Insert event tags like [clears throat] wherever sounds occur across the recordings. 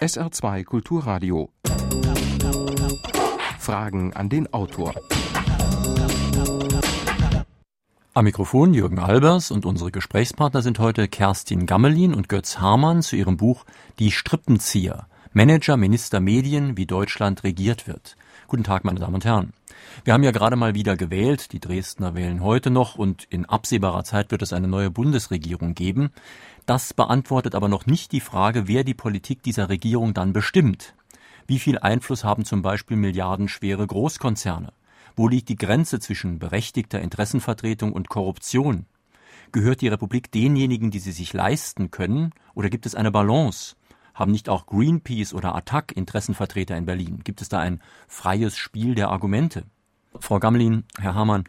SR2 Kulturradio. Fragen an den Autor. Am Mikrofon Jürgen Albers und unsere Gesprächspartner sind heute Kerstin Gammelin und Götz Hamann zu ihrem Buch Die Strippenzieher. Manager, Minister, Medien, wie Deutschland regiert wird. Guten Tag, meine Damen und Herren. Wir haben ja gerade mal wieder gewählt. Die Dresdner wählen heute noch und in absehbarer Zeit wird es eine neue Bundesregierung geben. Das beantwortet aber noch nicht die Frage, wer die Politik dieser Regierung dann bestimmt. Wie viel Einfluss haben zum Beispiel milliardenschwere Großkonzerne? Wo liegt die Grenze zwischen berechtigter Interessenvertretung und Korruption? Gehört die Republik denjenigen, die sie sich leisten können, oder gibt es eine Balance? Haben nicht auch Greenpeace oder Attac Interessenvertreter in Berlin? Gibt es da ein freies Spiel der Argumente? Frau Gammelin, Herr Hamann,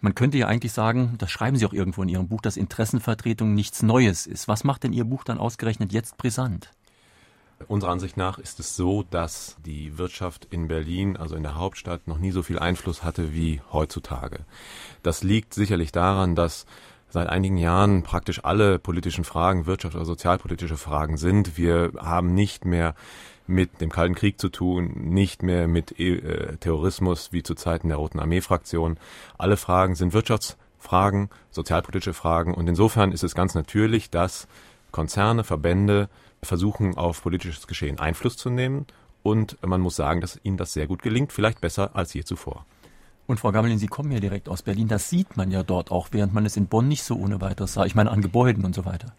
man könnte ja eigentlich sagen, das schreiben Sie auch irgendwo in Ihrem Buch, dass Interessenvertretung nichts Neues ist. Was macht denn Ihr Buch dann ausgerechnet jetzt brisant? Unserer Ansicht nach ist es so, dass die Wirtschaft in Berlin, also in der Hauptstadt, noch nie so viel Einfluss hatte wie heutzutage. Das liegt sicherlich daran, dass seit einigen Jahren praktisch alle politischen Fragen, wirtschafts- oder sozialpolitische Fragen sind. Wir haben nicht mehr mit dem Kalten Krieg zu tun, nicht mehr mit äh, Terrorismus wie zu Zeiten der Roten Armee-Fraktion. Alle Fragen sind Wirtschaftsfragen, sozialpolitische Fragen und insofern ist es ganz natürlich, dass Konzerne, Verbände versuchen, auf politisches Geschehen Einfluss zu nehmen und man muss sagen, dass ihnen das sehr gut gelingt, vielleicht besser als je zuvor. Und Frau Gammelin, Sie kommen ja direkt aus Berlin. Das sieht man ja dort auch, während man es in Bonn nicht so ohne weiteres sah. Ich meine an Gebäuden und so weiter.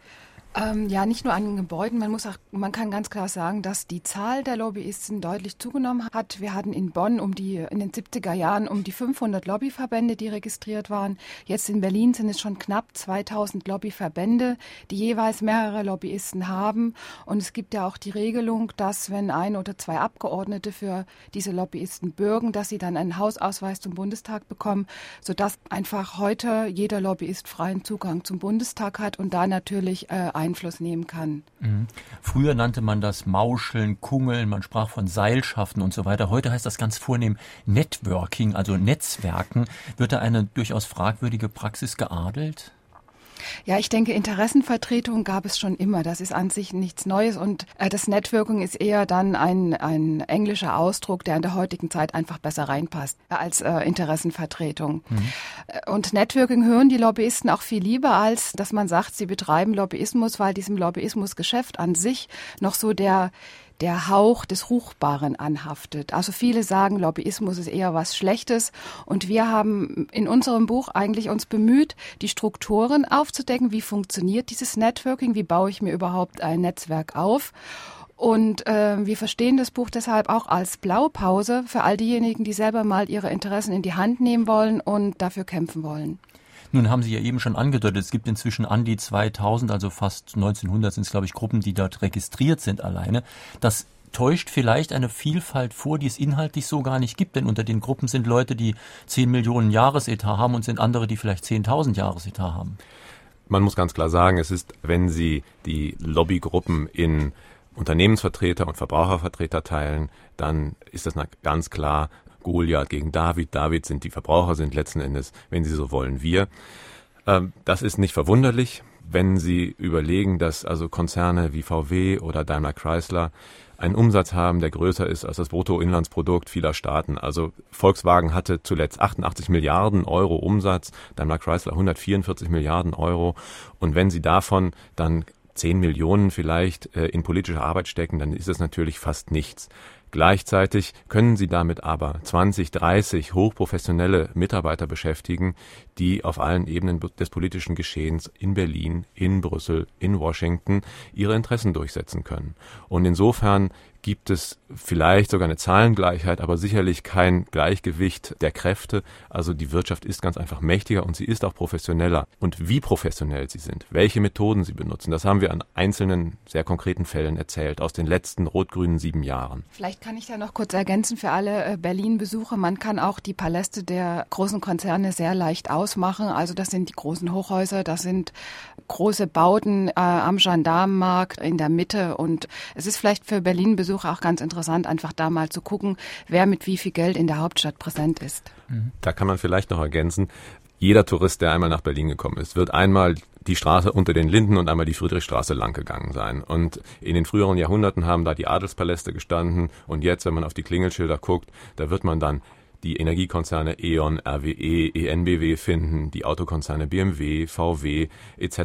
Ähm, ja, nicht nur an Gebäuden. Man muss auch, man kann ganz klar sagen, dass die Zahl der Lobbyisten deutlich zugenommen hat. Wir hatten in Bonn um die, in den 70er Jahren um die 500 Lobbyverbände, die registriert waren. Jetzt in Berlin sind es schon knapp 2000 Lobbyverbände, die jeweils mehrere Lobbyisten haben. Und es gibt ja auch die Regelung, dass wenn ein oder zwei Abgeordnete für diese Lobbyisten bürgen, dass sie dann einen Hausausweis zum Bundestag bekommen, sodass einfach heute jeder Lobbyist freien Zugang zum Bundestag hat und da natürlich äh, Einfluss nehmen kann. Mhm. Früher nannte man das Mauscheln, Kungeln, man sprach von Seilschaften und so weiter. Heute heißt das ganz vornehm Networking, also Netzwerken. Wird da eine durchaus fragwürdige Praxis geadelt? Ja, ich denke, Interessenvertretung gab es schon immer. Das ist an sich nichts Neues und äh, das Networking ist eher dann ein, ein englischer Ausdruck, der in der heutigen Zeit einfach besser reinpasst als äh, Interessenvertretung. Mhm. Äh, und Networking hören die Lobbyisten auch viel lieber, als dass man sagt, sie betreiben Lobbyismus, weil diesem Lobbyismusgeschäft an sich noch so der der Hauch des Ruchbaren anhaftet. Also viele sagen, Lobbyismus ist eher was Schlechtes und wir haben in unserem Buch eigentlich uns bemüht, die Strukturen aufzudecken, wie funktioniert dieses Networking, wie baue ich mir überhaupt ein Netzwerk auf. Und äh, wir verstehen das Buch deshalb auch als Blaupause für all diejenigen, die selber mal ihre Interessen in die Hand nehmen wollen und dafür kämpfen wollen. Nun haben Sie ja eben schon angedeutet, es gibt inzwischen an die 2000, also fast 1900 sind es, glaube ich, Gruppen, die dort registriert sind alleine. Das täuscht vielleicht eine Vielfalt vor, die es inhaltlich so gar nicht gibt, denn unter den Gruppen sind Leute, die 10 Millionen Jahresetat haben und sind andere, die vielleicht 10.000 Jahresetat haben. Man muss ganz klar sagen, es ist, wenn Sie die Lobbygruppen in Unternehmensvertreter und Verbrauchervertreter teilen, dann ist das ganz klar Goliath gegen David. David sind die Verbraucher, sind letzten Endes, wenn Sie so wollen, wir. Ähm, das ist nicht verwunderlich, wenn Sie überlegen, dass also Konzerne wie VW oder Daimler Chrysler einen Umsatz haben, der größer ist als das Bruttoinlandsprodukt vieler Staaten. Also Volkswagen hatte zuletzt 88 Milliarden Euro Umsatz, Daimler Chrysler 144 Milliarden Euro. Und wenn Sie davon dann 10 Millionen vielleicht äh, in politische Arbeit stecken, dann ist es natürlich fast nichts. Gleichzeitig können sie damit aber 20, 30 hochprofessionelle Mitarbeiter beschäftigen, die auf allen Ebenen des politischen Geschehens in Berlin, in Brüssel, in Washington ihre Interessen durchsetzen können. Und insofern gibt es vielleicht sogar eine Zahlengleichheit, aber sicherlich kein Gleichgewicht der Kräfte. Also die Wirtschaft ist ganz einfach mächtiger und sie ist auch professioneller. Und wie professionell sie sind, welche Methoden sie benutzen, das haben wir an einzelnen sehr konkreten Fällen erzählt aus den letzten rot-grünen sieben Jahren. Vielleicht kann ich da noch kurz ergänzen für alle äh, Berlin-Besucher. Man kann auch die Paläste der großen Konzerne sehr leicht ausmachen. Also das sind die großen Hochhäuser, das sind große Bauten äh, am Gendarmenmarkt in der Mitte. Und es ist vielleicht für Berlin-Besucher Besucher auch ganz interessant, einfach da mal zu gucken, wer mit wie viel Geld in der Hauptstadt präsent ist. Da kann man vielleicht noch ergänzen, jeder Tourist, der einmal nach Berlin gekommen ist, wird einmal die Straße unter den Linden und einmal die Friedrichstraße lang gegangen sein. Und in den früheren Jahrhunderten haben da die Adelspaläste gestanden und jetzt, wenn man auf die Klingelschilder guckt, da wird man dann die Energiekonzerne E.ON, RWE, ENBW finden, die Autokonzerne BMW, VW etc.,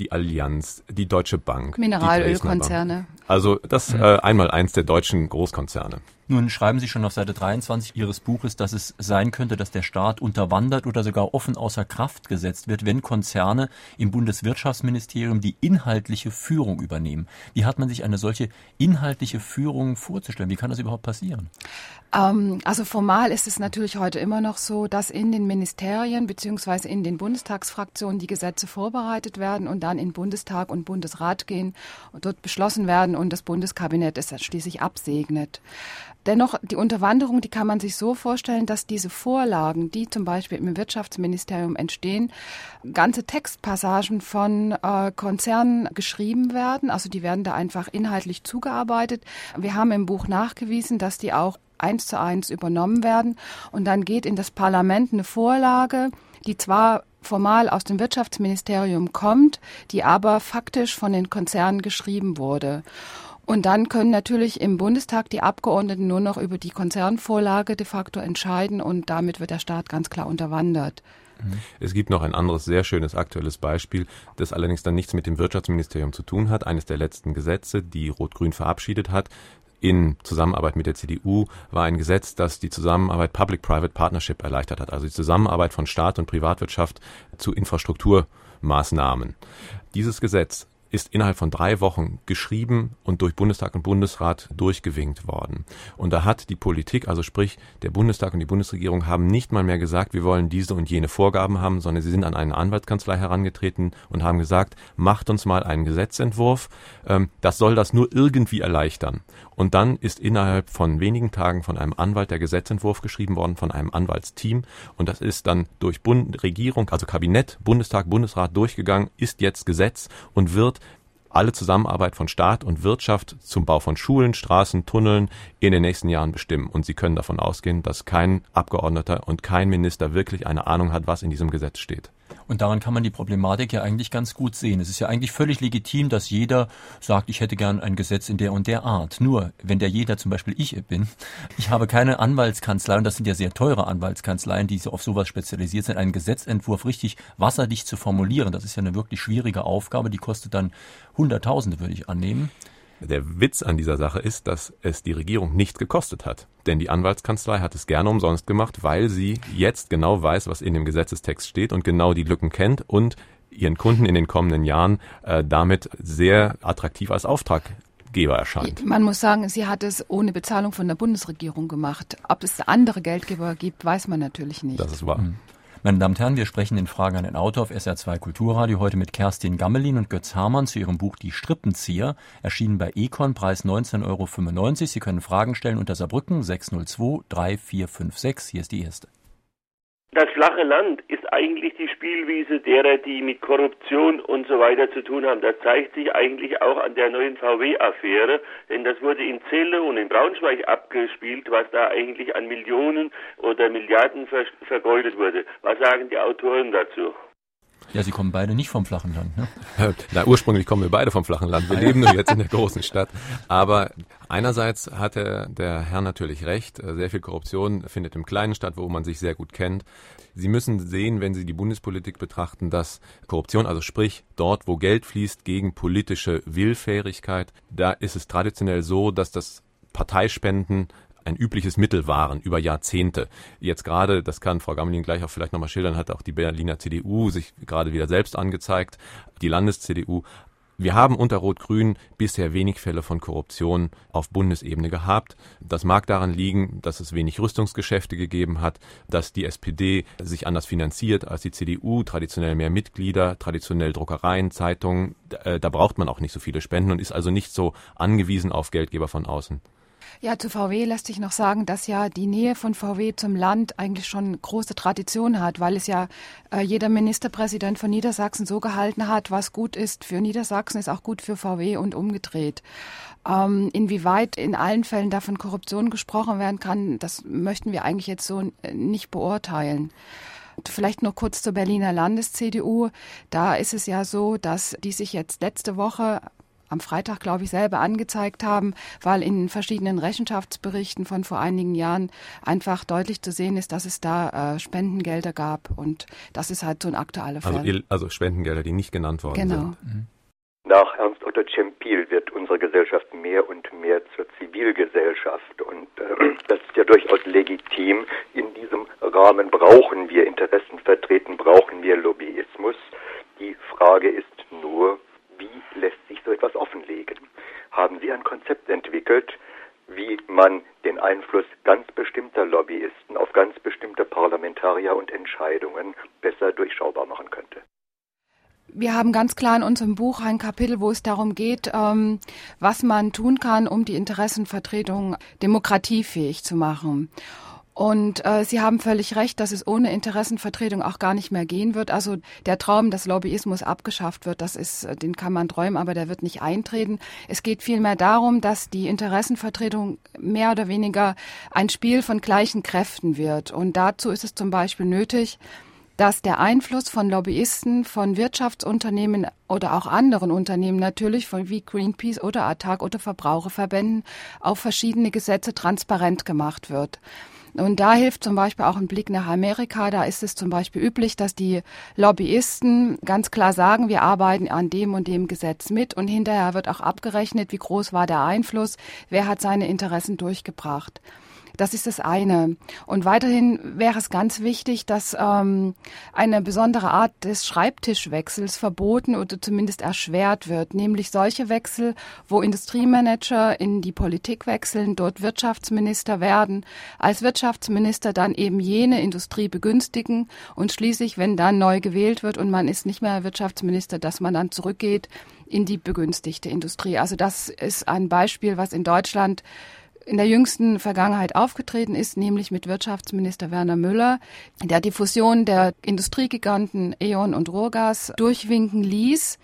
die Allianz, die Deutsche Bank, Mineralölkonzerne. Also das äh, einmal eins der deutschen Großkonzerne. Nun schreiben Sie schon auf Seite 23 Ihres Buches, dass es sein könnte, dass der Staat unterwandert oder sogar offen außer Kraft gesetzt wird, wenn Konzerne im Bundeswirtschaftsministerium die inhaltliche Führung übernehmen. Wie hat man sich eine solche inhaltliche Führung vorzustellen? Wie kann das überhaupt passieren? Ähm, also formal ist es natürlich heute immer noch so, dass in den Ministerien beziehungsweise in den Bundestagsfraktionen die Gesetze vorbereitet werden und dann in Bundestag und Bundesrat gehen und dort beschlossen werden und das Bundeskabinett es schließlich absegnet. Dennoch, die Unterwanderung, die kann man sich so vorstellen, dass diese Vorlagen, die zum Beispiel im Wirtschaftsministerium entstehen, ganze Textpassagen von äh, Konzernen geschrieben werden. Also die werden da einfach inhaltlich zugearbeitet. Wir haben im Buch nachgewiesen, dass die auch eins zu eins übernommen werden. Und dann geht in das Parlament eine Vorlage, die zwar formal aus dem Wirtschaftsministerium kommt, die aber faktisch von den Konzernen geschrieben wurde. Und dann können natürlich im Bundestag die Abgeordneten nur noch über die Konzernvorlage de facto entscheiden und damit wird der Staat ganz klar unterwandert. Mhm. Es gibt noch ein anderes sehr schönes aktuelles Beispiel, das allerdings dann nichts mit dem Wirtschaftsministerium zu tun hat. Eines der letzten Gesetze, die Rot-Grün verabschiedet hat, in Zusammenarbeit mit der CDU war ein Gesetz, das die Zusammenarbeit Public-Private Partnership erleichtert hat, also die Zusammenarbeit von Staat und Privatwirtschaft zu Infrastrukturmaßnahmen. Dieses Gesetz ist innerhalb von drei Wochen geschrieben und durch Bundestag und Bundesrat durchgewinkt worden. Und da hat die Politik, also sprich der Bundestag und die Bundesregierung, haben nicht mal mehr gesagt, wir wollen diese und jene Vorgaben haben, sondern sie sind an eine Anwaltskanzlei herangetreten und haben gesagt, macht uns mal einen Gesetzentwurf, ähm, das soll das nur irgendwie erleichtern. Und dann ist innerhalb von wenigen Tagen von einem Anwalt der Gesetzentwurf geschrieben worden, von einem Anwaltsteam. Und das ist dann durch Bund Regierung, also Kabinett, Bundestag, Bundesrat durchgegangen, ist jetzt Gesetz und wird alle Zusammenarbeit von Staat und Wirtschaft zum Bau von Schulen, Straßen, Tunneln in den nächsten Jahren bestimmen. Und Sie können davon ausgehen, dass kein Abgeordneter und kein Minister wirklich eine Ahnung hat, was in diesem Gesetz steht. Und daran kann man die Problematik ja eigentlich ganz gut sehen. Es ist ja eigentlich völlig legitim, dass jeder sagt, ich hätte gern ein Gesetz in der und der Art. Nur, wenn der jeder zum Beispiel ich bin, [laughs] ich habe keine Anwaltskanzlei, und das sind ja sehr teure Anwaltskanzleien, die auf sowas spezialisiert sind, einen Gesetzentwurf richtig wasserdicht zu formulieren. Das ist ja eine wirklich schwierige Aufgabe, die kostet dann Hunderttausende, würde ich annehmen. Der Witz an dieser Sache ist, dass es die Regierung nichts gekostet hat. Denn die Anwaltskanzlei hat es gerne umsonst gemacht, weil sie jetzt genau weiß, was in dem Gesetzestext steht und genau die Lücken kennt und ihren Kunden in den kommenden Jahren äh, damit sehr attraktiv als Auftraggeber erscheint. Man muss sagen, sie hat es ohne Bezahlung von der Bundesregierung gemacht. Ob es andere Geldgeber gibt, weiß man natürlich nicht. Das ist wahr. Mhm. Meine Damen und Herren, wir sprechen in Fragen an den Autor auf SR2 Kulturradio heute mit Kerstin Gammelin und Götz Hamann zu ihrem Buch Die Strippenzieher, erschienen bei Econ, Preis 19,95 Euro. Sie können Fragen stellen unter Saarbrücken 602 3456. Hier ist die erste. Das flache Land ist eigentlich die Spielwiese derer, die mit Korruption und so weiter zu tun haben. Das zeigt sich eigentlich auch an der neuen VW-Affäre, denn das wurde in Celle und in Braunschweig abgespielt, was da eigentlich an Millionen oder Milliarden ver vergeudet wurde. Was sagen die Autoren dazu? Ja, Sie kommen beide nicht vom flachen Land, ne? Na, ursprünglich kommen wir beide vom flachen Land. Wir leben nur jetzt in der großen Stadt. Aber einerseits hat der, Herr natürlich recht. Sehr viel Korruption findet im kleinen Stadt, wo man sich sehr gut kennt. Sie müssen sehen, wenn Sie die Bundespolitik betrachten, dass Korruption, also sprich dort, wo Geld fließt gegen politische Willfährigkeit, da ist es traditionell so, dass das Parteispenden ein übliches Mittel waren über Jahrzehnte. Jetzt gerade, das kann Frau Gammelin gleich auch vielleicht nochmal schildern, hat auch die Berliner CDU sich gerade wieder selbst angezeigt, die Landes-CDU. Wir haben unter Rot-Grün bisher wenig Fälle von Korruption auf Bundesebene gehabt. Das mag daran liegen, dass es wenig Rüstungsgeschäfte gegeben hat, dass die SPD sich anders finanziert als die CDU, traditionell mehr Mitglieder, traditionell Druckereien, Zeitungen. Äh, da braucht man auch nicht so viele Spenden und ist also nicht so angewiesen auf Geldgeber von außen. Ja, zu VW lässt sich noch sagen, dass ja die Nähe von VW zum Land eigentlich schon große Tradition hat, weil es ja äh, jeder Ministerpräsident von Niedersachsen so gehalten hat, was gut ist für Niedersachsen, ist auch gut für VW und umgedreht. Ähm, inwieweit in allen Fällen davon Korruption gesprochen werden kann, das möchten wir eigentlich jetzt so äh, nicht beurteilen. Vielleicht noch kurz zur Berliner Landes-CDU. Da ist es ja so, dass die sich jetzt letzte Woche am Freitag, glaube ich, selber angezeigt haben, weil in verschiedenen Rechenschaftsberichten von vor einigen Jahren einfach deutlich zu sehen ist, dass es da äh, Spendengelder gab. Und das ist halt so ein aktueller Fall. Also, also Spendengelder, die nicht genannt worden genau. sind. Mhm. Nach Ernst Otto Cempil wird unsere Gesellschaft mehr und mehr zur Zivilgesellschaft. Und äh, [clears throat] das ist ja durchaus legitim. In diesem Rahmen brauchen wir Interessen vertreten, brauchen wir Lobbyismus. Die Frage ist nur, wie lässt sich so etwas offenlegen? Haben Sie ein Konzept entwickelt, wie man den Einfluss ganz bestimmter Lobbyisten auf ganz bestimmte Parlamentarier und Entscheidungen besser durchschaubar machen könnte? Wir haben ganz klar in unserem Buch ein Kapitel, wo es darum geht, ähm, was man tun kann, um die Interessenvertretung demokratiefähig zu machen. Und äh, Sie haben völlig recht, dass es ohne Interessenvertretung auch gar nicht mehr gehen wird. Also der Traum, dass Lobbyismus abgeschafft wird, das ist, äh, den kann man träumen, aber der wird nicht eintreten. Es geht vielmehr darum, dass die Interessenvertretung mehr oder weniger ein Spiel von gleichen Kräften wird. Und dazu ist es zum Beispiel nötig, dass der Einfluss von Lobbyisten, von Wirtschaftsunternehmen oder auch anderen Unternehmen natürlich, von wie Greenpeace oder ATTAC oder Verbraucherverbänden, auf verschiedene Gesetze transparent gemacht wird. Und da hilft zum Beispiel auch ein Blick nach Amerika. Da ist es zum Beispiel üblich, dass die Lobbyisten ganz klar sagen, wir arbeiten an dem und dem Gesetz mit und hinterher wird auch abgerechnet, wie groß war der Einfluss, wer hat seine Interessen durchgebracht. Das ist das eine. Und weiterhin wäre es ganz wichtig, dass ähm, eine besondere Art des Schreibtischwechsels verboten oder zumindest erschwert wird, nämlich solche Wechsel, wo Industriemanager in die Politik wechseln, dort Wirtschaftsminister werden, als Wirtschaftsminister dann eben jene Industrie begünstigen und schließlich, wenn dann neu gewählt wird und man ist nicht mehr Wirtschaftsminister, dass man dann zurückgeht in die begünstigte Industrie. Also das ist ein Beispiel, was in Deutschland in der jüngsten Vergangenheit aufgetreten ist, nämlich mit Wirtschaftsminister Werner Müller, der die Fusion der Industriegiganten E.ON und Ruhrgas durchwinken ließ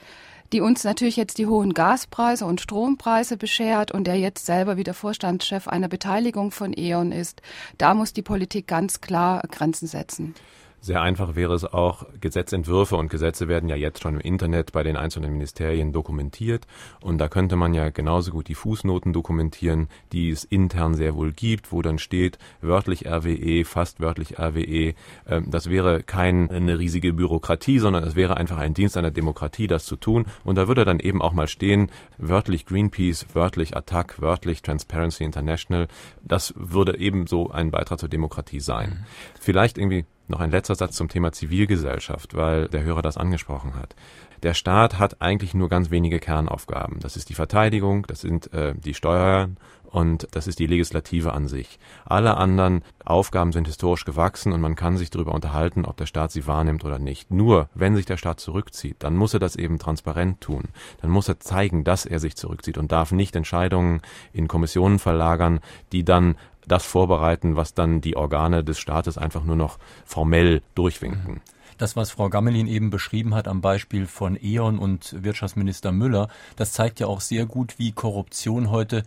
die uns natürlich jetzt die hohen Gaspreise und Strompreise beschert und der jetzt selber wieder Vorstandschef einer Beteiligung von E.ON ist. Da muss die Politik ganz klar Grenzen setzen. Sehr einfach wäre es auch, Gesetzentwürfe und Gesetze werden ja jetzt schon im Internet bei den einzelnen Ministerien dokumentiert und da könnte man ja genauso gut die Fußnoten dokumentieren, die es intern sehr wohl gibt, wo dann steht wörtlich RWE, fast wörtlich RWE. Ähm, das wäre keine riesige Bürokratie, sondern es wäre einfach ein Dienst einer Demokratie, das zu tun und da würde dann eben auch mal stehen, wörtlich Greenpeace, wörtlich Attac, wörtlich Transparency International. Das würde eben so ein Beitrag zur Demokratie sein. Mhm. Vielleicht irgendwie noch ein letzter Satz zum Thema Zivilgesellschaft, weil der Hörer das angesprochen hat. Der Staat hat eigentlich nur ganz wenige Kernaufgaben. Das ist die Verteidigung, das sind äh, die Steuern und das ist die Legislative an sich. Alle anderen Aufgaben sind historisch gewachsen und man kann sich darüber unterhalten, ob der Staat sie wahrnimmt oder nicht. Nur wenn sich der Staat zurückzieht, dann muss er das eben transparent tun. Dann muss er zeigen, dass er sich zurückzieht und darf nicht Entscheidungen in Kommissionen verlagern, die dann das vorbereiten, was dann die Organe des Staates einfach nur noch formell durchwinken. Das, was Frau Gammelin eben beschrieben hat am Beispiel von E.ON und Wirtschaftsminister Müller, das zeigt ja auch sehr gut, wie Korruption heute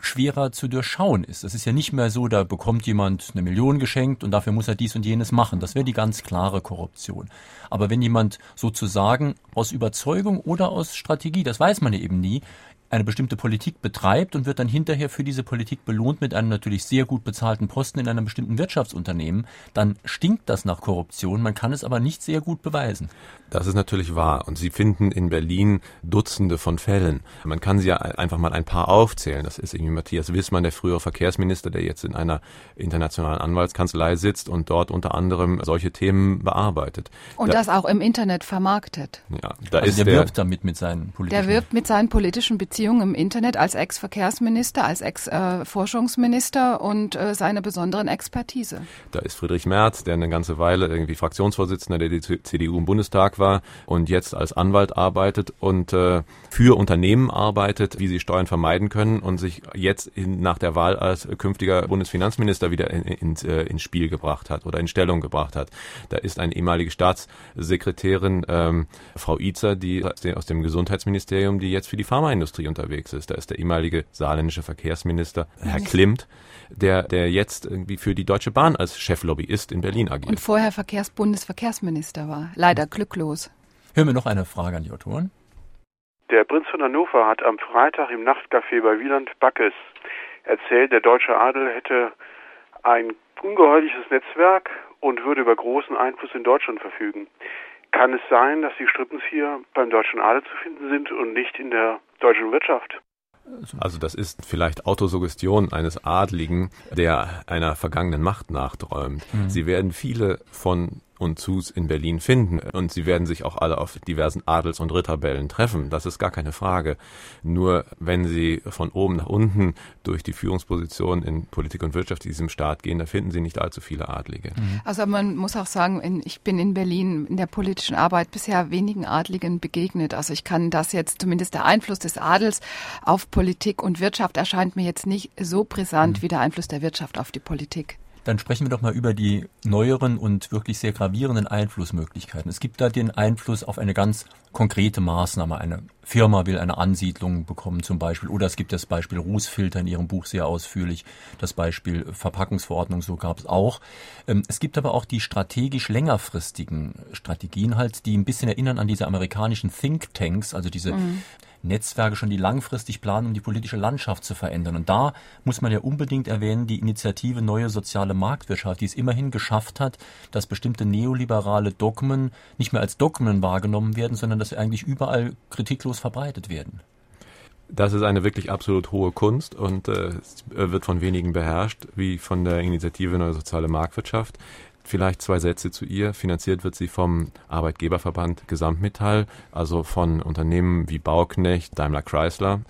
schwerer zu durchschauen ist. Es ist ja nicht mehr so, da bekommt jemand eine Million geschenkt und dafür muss er dies und jenes machen. Das wäre die ganz klare Korruption. Aber wenn jemand sozusagen aus Überzeugung oder aus Strategie, das weiß man ja eben nie, eine bestimmte Politik betreibt und wird dann hinterher für diese Politik belohnt mit einem natürlich sehr gut bezahlten Posten in einem bestimmten Wirtschaftsunternehmen, dann stinkt das nach Korruption. Man kann es aber nicht sehr gut beweisen. Das ist natürlich wahr. Und Sie finden in Berlin Dutzende von Fällen. Man kann sie ja einfach mal ein paar aufzählen. Das ist irgendwie Matthias Wissmann, der frühere Verkehrsminister, der jetzt in einer internationalen Anwaltskanzlei sitzt und dort unter anderem solche Themen bearbeitet. Und da, das auch im Internet vermarktet. Ja, da also ist der, der wirbt damit mit seinen politischen. Der wirbt mit seinen politischen Beziehungen im Internet als Ex-Verkehrsminister, als Ex-Forschungsminister und äh, seine besonderen Expertise. Da ist Friedrich Merz, der eine ganze Weile irgendwie Fraktionsvorsitzender der CDU im Bundestag war und jetzt als Anwalt arbeitet und äh, für Unternehmen arbeitet, wie sie Steuern vermeiden können und sich jetzt in, nach der Wahl als künftiger Bundesfinanzminister wieder in, in, äh, ins Spiel gebracht hat oder in Stellung gebracht hat. Da ist eine ehemalige Staatssekretärin, ähm, Frau Itzer, die aus dem Gesundheitsministerium, die jetzt für die Pharmaindustrie Industrie unterwegs ist. Da ist der ehemalige saarländische Verkehrsminister, Herr Klimt, der, der jetzt irgendwie für die Deutsche Bahn als Cheflobbyist in Berlin agiert. Und vorher Verkehrsbundesverkehrsminister war. Leider glücklos. Hören wir noch eine Frage an die Autoren. Der Prinz von Hannover hat am Freitag im Nachtcafé bei Wieland Backes erzählt, der deutsche Adel hätte ein ungeheuerliches Netzwerk und würde über großen Einfluss in Deutschland verfügen. Kann es sein, dass die Strippens hier beim deutschen Adel zu finden sind und nicht in der deutschen Wirtschaft? Also das ist vielleicht Autosuggestion eines Adligen, der einer vergangenen Macht nachträumt. Mhm. Sie werden viele von und Zus in Berlin finden. Und sie werden sich auch alle auf diversen Adels- und Ritterbällen treffen. Das ist gar keine Frage. Nur wenn sie von oben nach unten durch die Führungsposition in Politik und Wirtschaft in diesem Staat gehen, da finden sie nicht allzu viele Adlige. Mhm. Also man muss auch sagen, ich bin in Berlin in der politischen Arbeit bisher wenigen Adligen begegnet. Also ich kann das jetzt, zumindest der Einfluss des Adels auf Politik und Wirtschaft erscheint mir jetzt nicht so brisant mhm. wie der Einfluss der Wirtschaft auf die Politik. Dann sprechen wir doch mal über die neueren und wirklich sehr gravierenden Einflussmöglichkeiten. Es gibt da den Einfluss auf eine ganz konkrete Maßnahme. Eine Firma will eine Ansiedlung bekommen zum Beispiel. Oder es gibt das Beispiel Rußfilter in Ihrem Buch sehr ausführlich. Das Beispiel Verpackungsverordnung, so gab es auch. Ähm, es gibt aber auch die strategisch längerfristigen Strategien halt, die ein bisschen erinnern an diese amerikanischen Think Tanks, also diese mhm. Netzwerke schon, die langfristig planen, um die politische Landschaft zu verändern. Und da muss man ja unbedingt erwähnen, die Initiative Neue Soziale Marktwirtschaft, die es immerhin geschafft hat, dass bestimmte neoliberale Dogmen nicht mehr als Dogmen wahrgenommen werden, sondern dass sie eigentlich überall kritiklos verbreitet werden. Das ist eine wirklich absolut hohe Kunst und äh, wird von wenigen beherrscht, wie von der Initiative Neue Soziale Marktwirtschaft. Vielleicht zwei Sätze zu ihr. Finanziert wird sie vom Arbeitgeberverband Gesamtmetall, also von Unternehmen wie Bauknecht, Daimler Chrysler.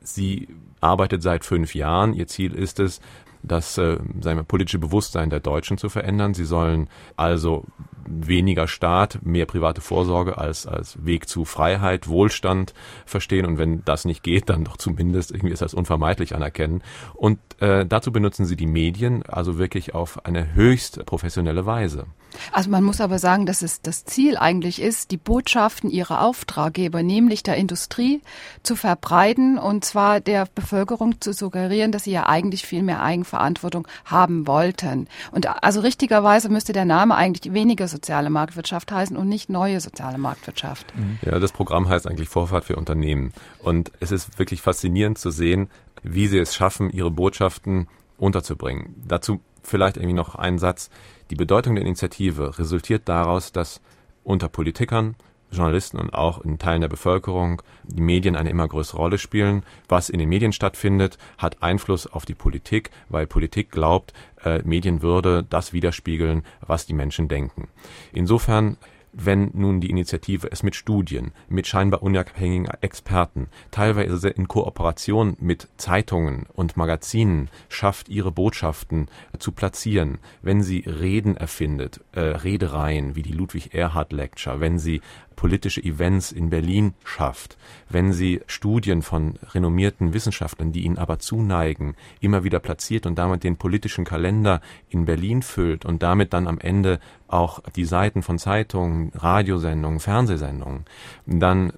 Sie arbeitet seit fünf Jahren. Ihr Ziel ist es, das äh, sagen wir, politische Bewusstsein der Deutschen zu verändern. Sie sollen also weniger Staat, mehr private Vorsorge als, als Weg zu Freiheit, Wohlstand verstehen und wenn das nicht geht, dann doch zumindest irgendwie ist das unvermeidlich anerkennen. Und äh, dazu benutzen sie die Medien also wirklich auf eine höchst professionelle Weise. Also man muss aber sagen, dass es das Ziel eigentlich ist, die Botschaften ihrer Auftraggeber, nämlich der Industrie, zu verbreiten und zwar der Bevölkerung zu suggerieren, dass sie ja eigentlich viel mehr Eigenverantwortung haben wollten. Und also richtigerweise müsste der Name eigentlich weniger soziale Marktwirtschaft heißen und nicht neue soziale Marktwirtschaft. Mhm. Ja, das Programm heißt eigentlich Vorfahrt für Unternehmen. Und es ist wirklich faszinierend zu sehen, wie sie es schaffen, ihre Botschaften unterzubringen. Dazu vielleicht irgendwie noch einen Satz. Die Bedeutung der Initiative resultiert daraus, dass unter Politikern, Journalisten und auch in Teilen der Bevölkerung die Medien eine immer größere Rolle spielen. Was in den Medien stattfindet, hat Einfluss auf die Politik, weil Politik glaubt, äh, Medien würde das widerspiegeln, was die Menschen denken. Insofern wenn nun die Initiative es mit Studien, mit scheinbar unabhängigen Experten, teilweise in Kooperation mit Zeitungen und Magazinen schafft, ihre Botschaften zu platzieren, wenn sie Reden erfindet, äh, Redereien wie die Ludwig Erhard Lecture, wenn sie politische Events in Berlin schafft, wenn sie Studien von renommierten Wissenschaftlern, die ihnen aber zuneigen, immer wieder platziert und damit den politischen Kalender in Berlin füllt und damit dann am Ende auch die Seiten von Zeitungen, Radiosendungen, Fernsehsendungen, dann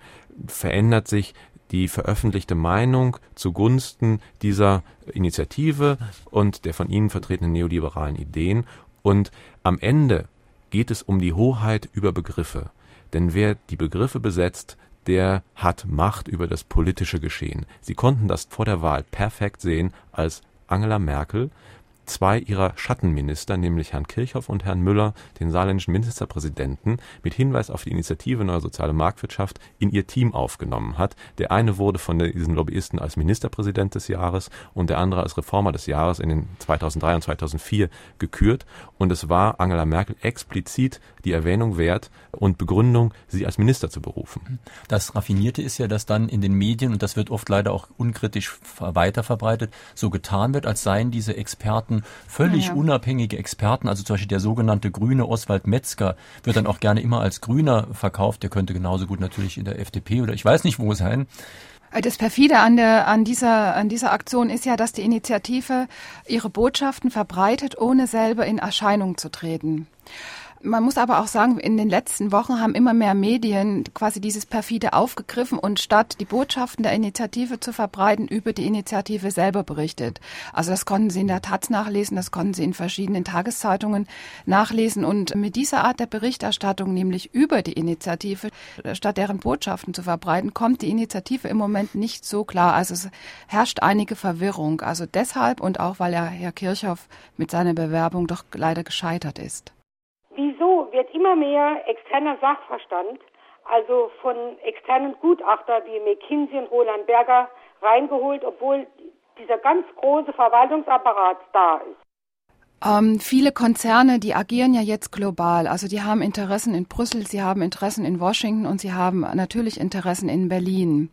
verändert sich die veröffentlichte Meinung zugunsten dieser Initiative und der von Ihnen vertretenen neoliberalen Ideen. Und am Ende geht es um die Hoheit über Begriffe. Denn wer die Begriffe besetzt, der hat Macht über das politische Geschehen. Sie konnten das vor der Wahl perfekt sehen, als Angela Merkel zwei ihrer Schattenminister, nämlich Herrn Kirchhoff und Herrn Müller, den saarländischen Ministerpräsidenten, mit Hinweis auf die Initiative Neue Soziale Marktwirtschaft in ihr Team aufgenommen hat. Der eine wurde von diesen Lobbyisten als Ministerpräsident des Jahres und der andere als Reformer des Jahres in den 2003 und 2004 gekürt. Und es war Angela Merkel explizit die Erwähnung wert und Begründung, sie als Minister zu berufen. Das Raffinierte ist ja, dass dann in den Medien, und das wird oft leider auch unkritisch weiterverbreitet, so getan wird, als seien diese Experten Experten, völlig ja. unabhängige Experten, also zum Beispiel der sogenannte grüne Oswald Metzger wird dann auch gerne immer als Grüner verkauft. Der könnte genauso gut natürlich in der FDP oder ich weiß nicht wo sein. Das perfide an der, an dieser, an dieser Aktion ist ja, dass die Initiative ihre Botschaften verbreitet, ohne selber in Erscheinung zu treten. Man muss aber auch sagen, in den letzten Wochen haben immer mehr Medien quasi dieses perfide aufgegriffen und statt die Botschaften der Initiative zu verbreiten, über die Initiative selber berichtet. Also das konnten Sie in der Taz nachlesen, das konnten Sie in verschiedenen Tageszeitungen nachlesen und mit dieser Art der Berichterstattung, nämlich über die Initiative, statt deren Botschaften zu verbreiten, kommt die Initiative im Moment nicht so klar. Also es herrscht einige Verwirrung. Also deshalb und auch, weil ja Herr Kirchhoff mit seiner Bewerbung doch leider gescheitert ist. Immer mehr externer Sachverstand, also von externen Gutachter wie McKinsey und Roland Berger, reingeholt, obwohl dieser ganz große Verwaltungsapparat da ist? Ähm, viele Konzerne, die agieren ja jetzt global. Also die haben Interessen in Brüssel, sie haben Interessen in Washington und sie haben natürlich Interessen in Berlin.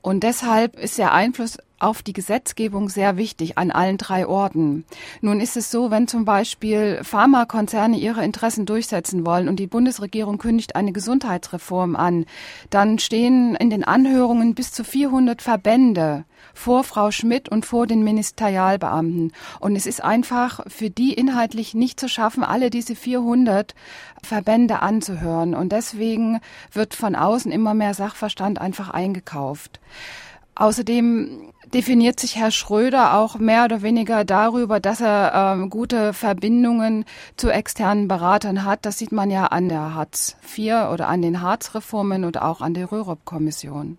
Und deshalb ist der Einfluss auf die Gesetzgebung sehr wichtig an allen drei Orten. Nun ist es so, wenn zum Beispiel Pharmakonzerne ihre Interessen durchsetzen wollen und die Bundesregierung kündigt eine Gesundheitsreform an, dann stehen in den Anhörungen bis zu 400 Verbände vor Frau Schmidt und vor den Ministerialbeamten. Und es ist einfach für die inhaltlich nicht zu schaffen, alle diese 400 Verbände anzuhören. Und deswegen wird von außen immer mehr Sachverstand einfach eingekauft. Außerdem definiert sich Herr Schröder auch mehr oder weniger darüber, dass er ähm, gute Verbindungen zu externen Beratern hat. Das sieht man ja an der Hartz IV oder an den Hartz-Reformen und auch an der Rürup-Kommission.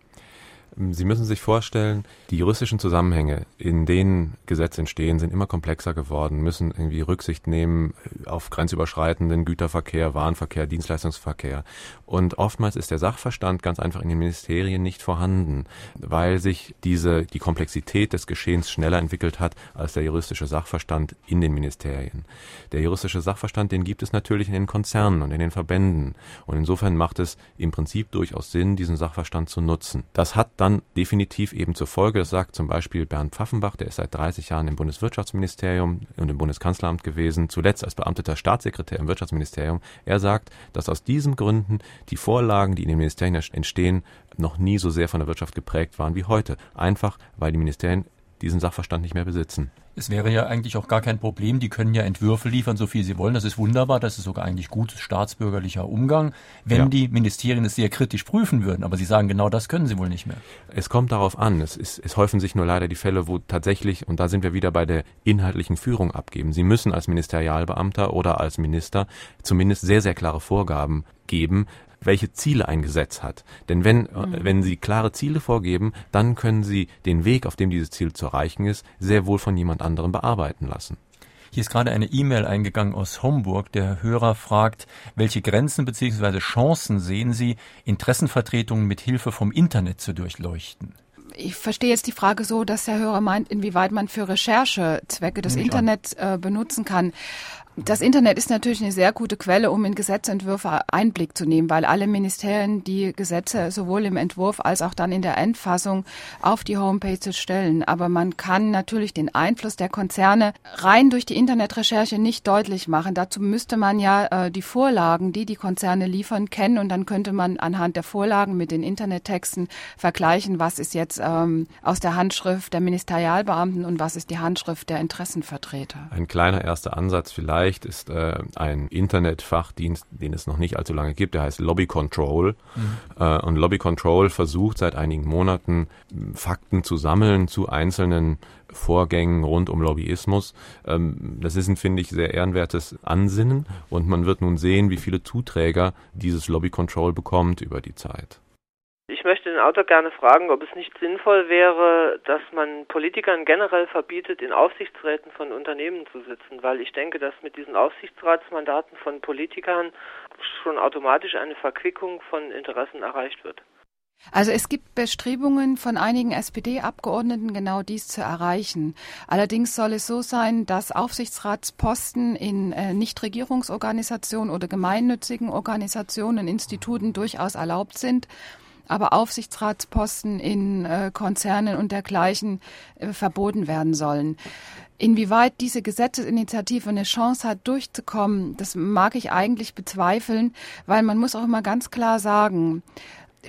Sie müssen sich vorstellen, die juristischen Zusammenhänge, in denen Gesetze entstehen, sind immer komplexer geworden, müssen irgendwie Rücksicht nehmen auf grenzüberschreitenden Güterverkehr, Warenverkehr, Dienstleistungsverkehr. Und oftmals ist der Sachverstand ganz einfach in den Ministerien nicht vorhanden, weil sich diese, die Komplexität des Geschehens schneller entwickelt hat als der juristische Sachverstand in den Ministerien. Der juristische Sachverstand, den gibt es natürlich in den Konzernen und in den Verbänden. Und insofern macht es im Prinzip durchaus Sinn, diesen Sachverstand zu nutzen. Das hat dann dann definitiv eben zur Folge, das sagt zum Beispiel Bernd Pfaffenbach, der ist seit 30 Jahren im Bundeswirtschaftsministerium und im Bundeskanzleramt gewesen, zuletzt als beamteter Staatssekretär im Wirtschaftsministerium. Er sagt, dass aus diesen Gründen die Vorlagen, die in den Ministerien entstehen, noch nie so sehr von der Wirtschaft geprägt waren wie heute. Einfach, weil die Ministerien diesen Sachverstand nicht mehr besitzen. Es wäre ja eigentlich auch gar kein Problem. Die können ja Entwürfe liefern, so viel sie wollen. Das ist wunderbar. Das ist sogar eigentlich gutes staatsbürgerlicher Umgang, wenn ja. die Ministerien es sehr kritisch prüfen würden. Aber Sie sagen, genau das können sie wohl nicht mehr. Es kommt darauf an. Es, ist, es häufen sich nur leider die Fälle, wo tatsächlich, und da sind wir wieder bei der inhaltlichen Führung abgeben. Sie müssen als Ministerialbeamter oder als Minister zumindest sehr, sehr klare Vorgaben geben, welche Ziele ein Gesetz hat. Denn wenn, äh, mhm. wenn Sie klare Ziele vorgeben, dann können Sie den Weg, auf dem dieses Ziel zu erreichen ist, sehr wohl von jemand anderem bearbeiten lassen. Hier ist gerade eine E-Mail eingegangen aus Homburg. Der Hörer fragt, welche Grenzen bzw. Chancen sehen Sie, Interessenvertretungen mit Hilfe vom Internet zu durchleuchten? ich verstehe jetzt die Frage so, dass der Hörer meint, inwieweit man für Recherchezwecke das Internet äh, benutzen kann. Das Internet ist natürlich eine sehr gute Quelle, um in Gesetzentwürfe Einblick zu nehmen, weil alle Ministerien die Gesetze sowohl im Entwurf als auch dann in der Endfassung auf die Homepage stellen. Aber man kann natürlich den Einfluss der Konzerne rein durch die Internetrecherche nicht deutlich machen. Dazu müsste man ja äh, die Vorlagen, die die Konzerne liefern, kennen und dann könnte man anhand der Vorlagen mit den Internettexten vergleichen, was ist jetzt ähm, aus der Handschrift der Ministerialbeamten und was ist die Handschrift der Interessenvertreter. Ein kleiner erster Ansatz vielleicht vielleicht ist äh, ein Internetfachdienst, den es noch nicht allzu lange gibt, der heißt Lobby Control. Mhm. Äh, und Lobby Control versucht seit einigen Monaten Fakten zu sammeln zu einzelnen Vorgängen rund um Lobbyismus. Ähm, das ist ein, finde ich, sehr ehrenwertes Ansinnen und man wird nun sehen, wie viele Zuträger dieses Lobby Control bekommt über die Zeit. Ich möchte den Autor gerne fragen, ob es nicht sinnvoll wäre, dass man Politikern generell verbietet, in Aufsichtsräten von Unternehmen zu sitzen, weil ich denke, dass mit diesen Aufsichtsratsmandaten von Politikern schon automatisch eine Verquickung von Interessen erreicht wird. Also es gibt Bestrebungen von einigen SPD-Abgeordneten, genau dies zu erreichen. Allerdings soll es so sein, dass Aufsichtsratsposten in äh, Nichtregierungsorganisationen oder gemeinnützigen Organisationen, Instituten durchaus erlaubt sind aber Aufsichtsratsposten in äh, Konzernen und dergleichen äh, verboten werden sollen. Inwieweit diese Gesetzesinitiative eine Chance hat, durchzukommen, das mag ich eigentlich bezweifeln, weil man muss auch immer ganz klar sagen,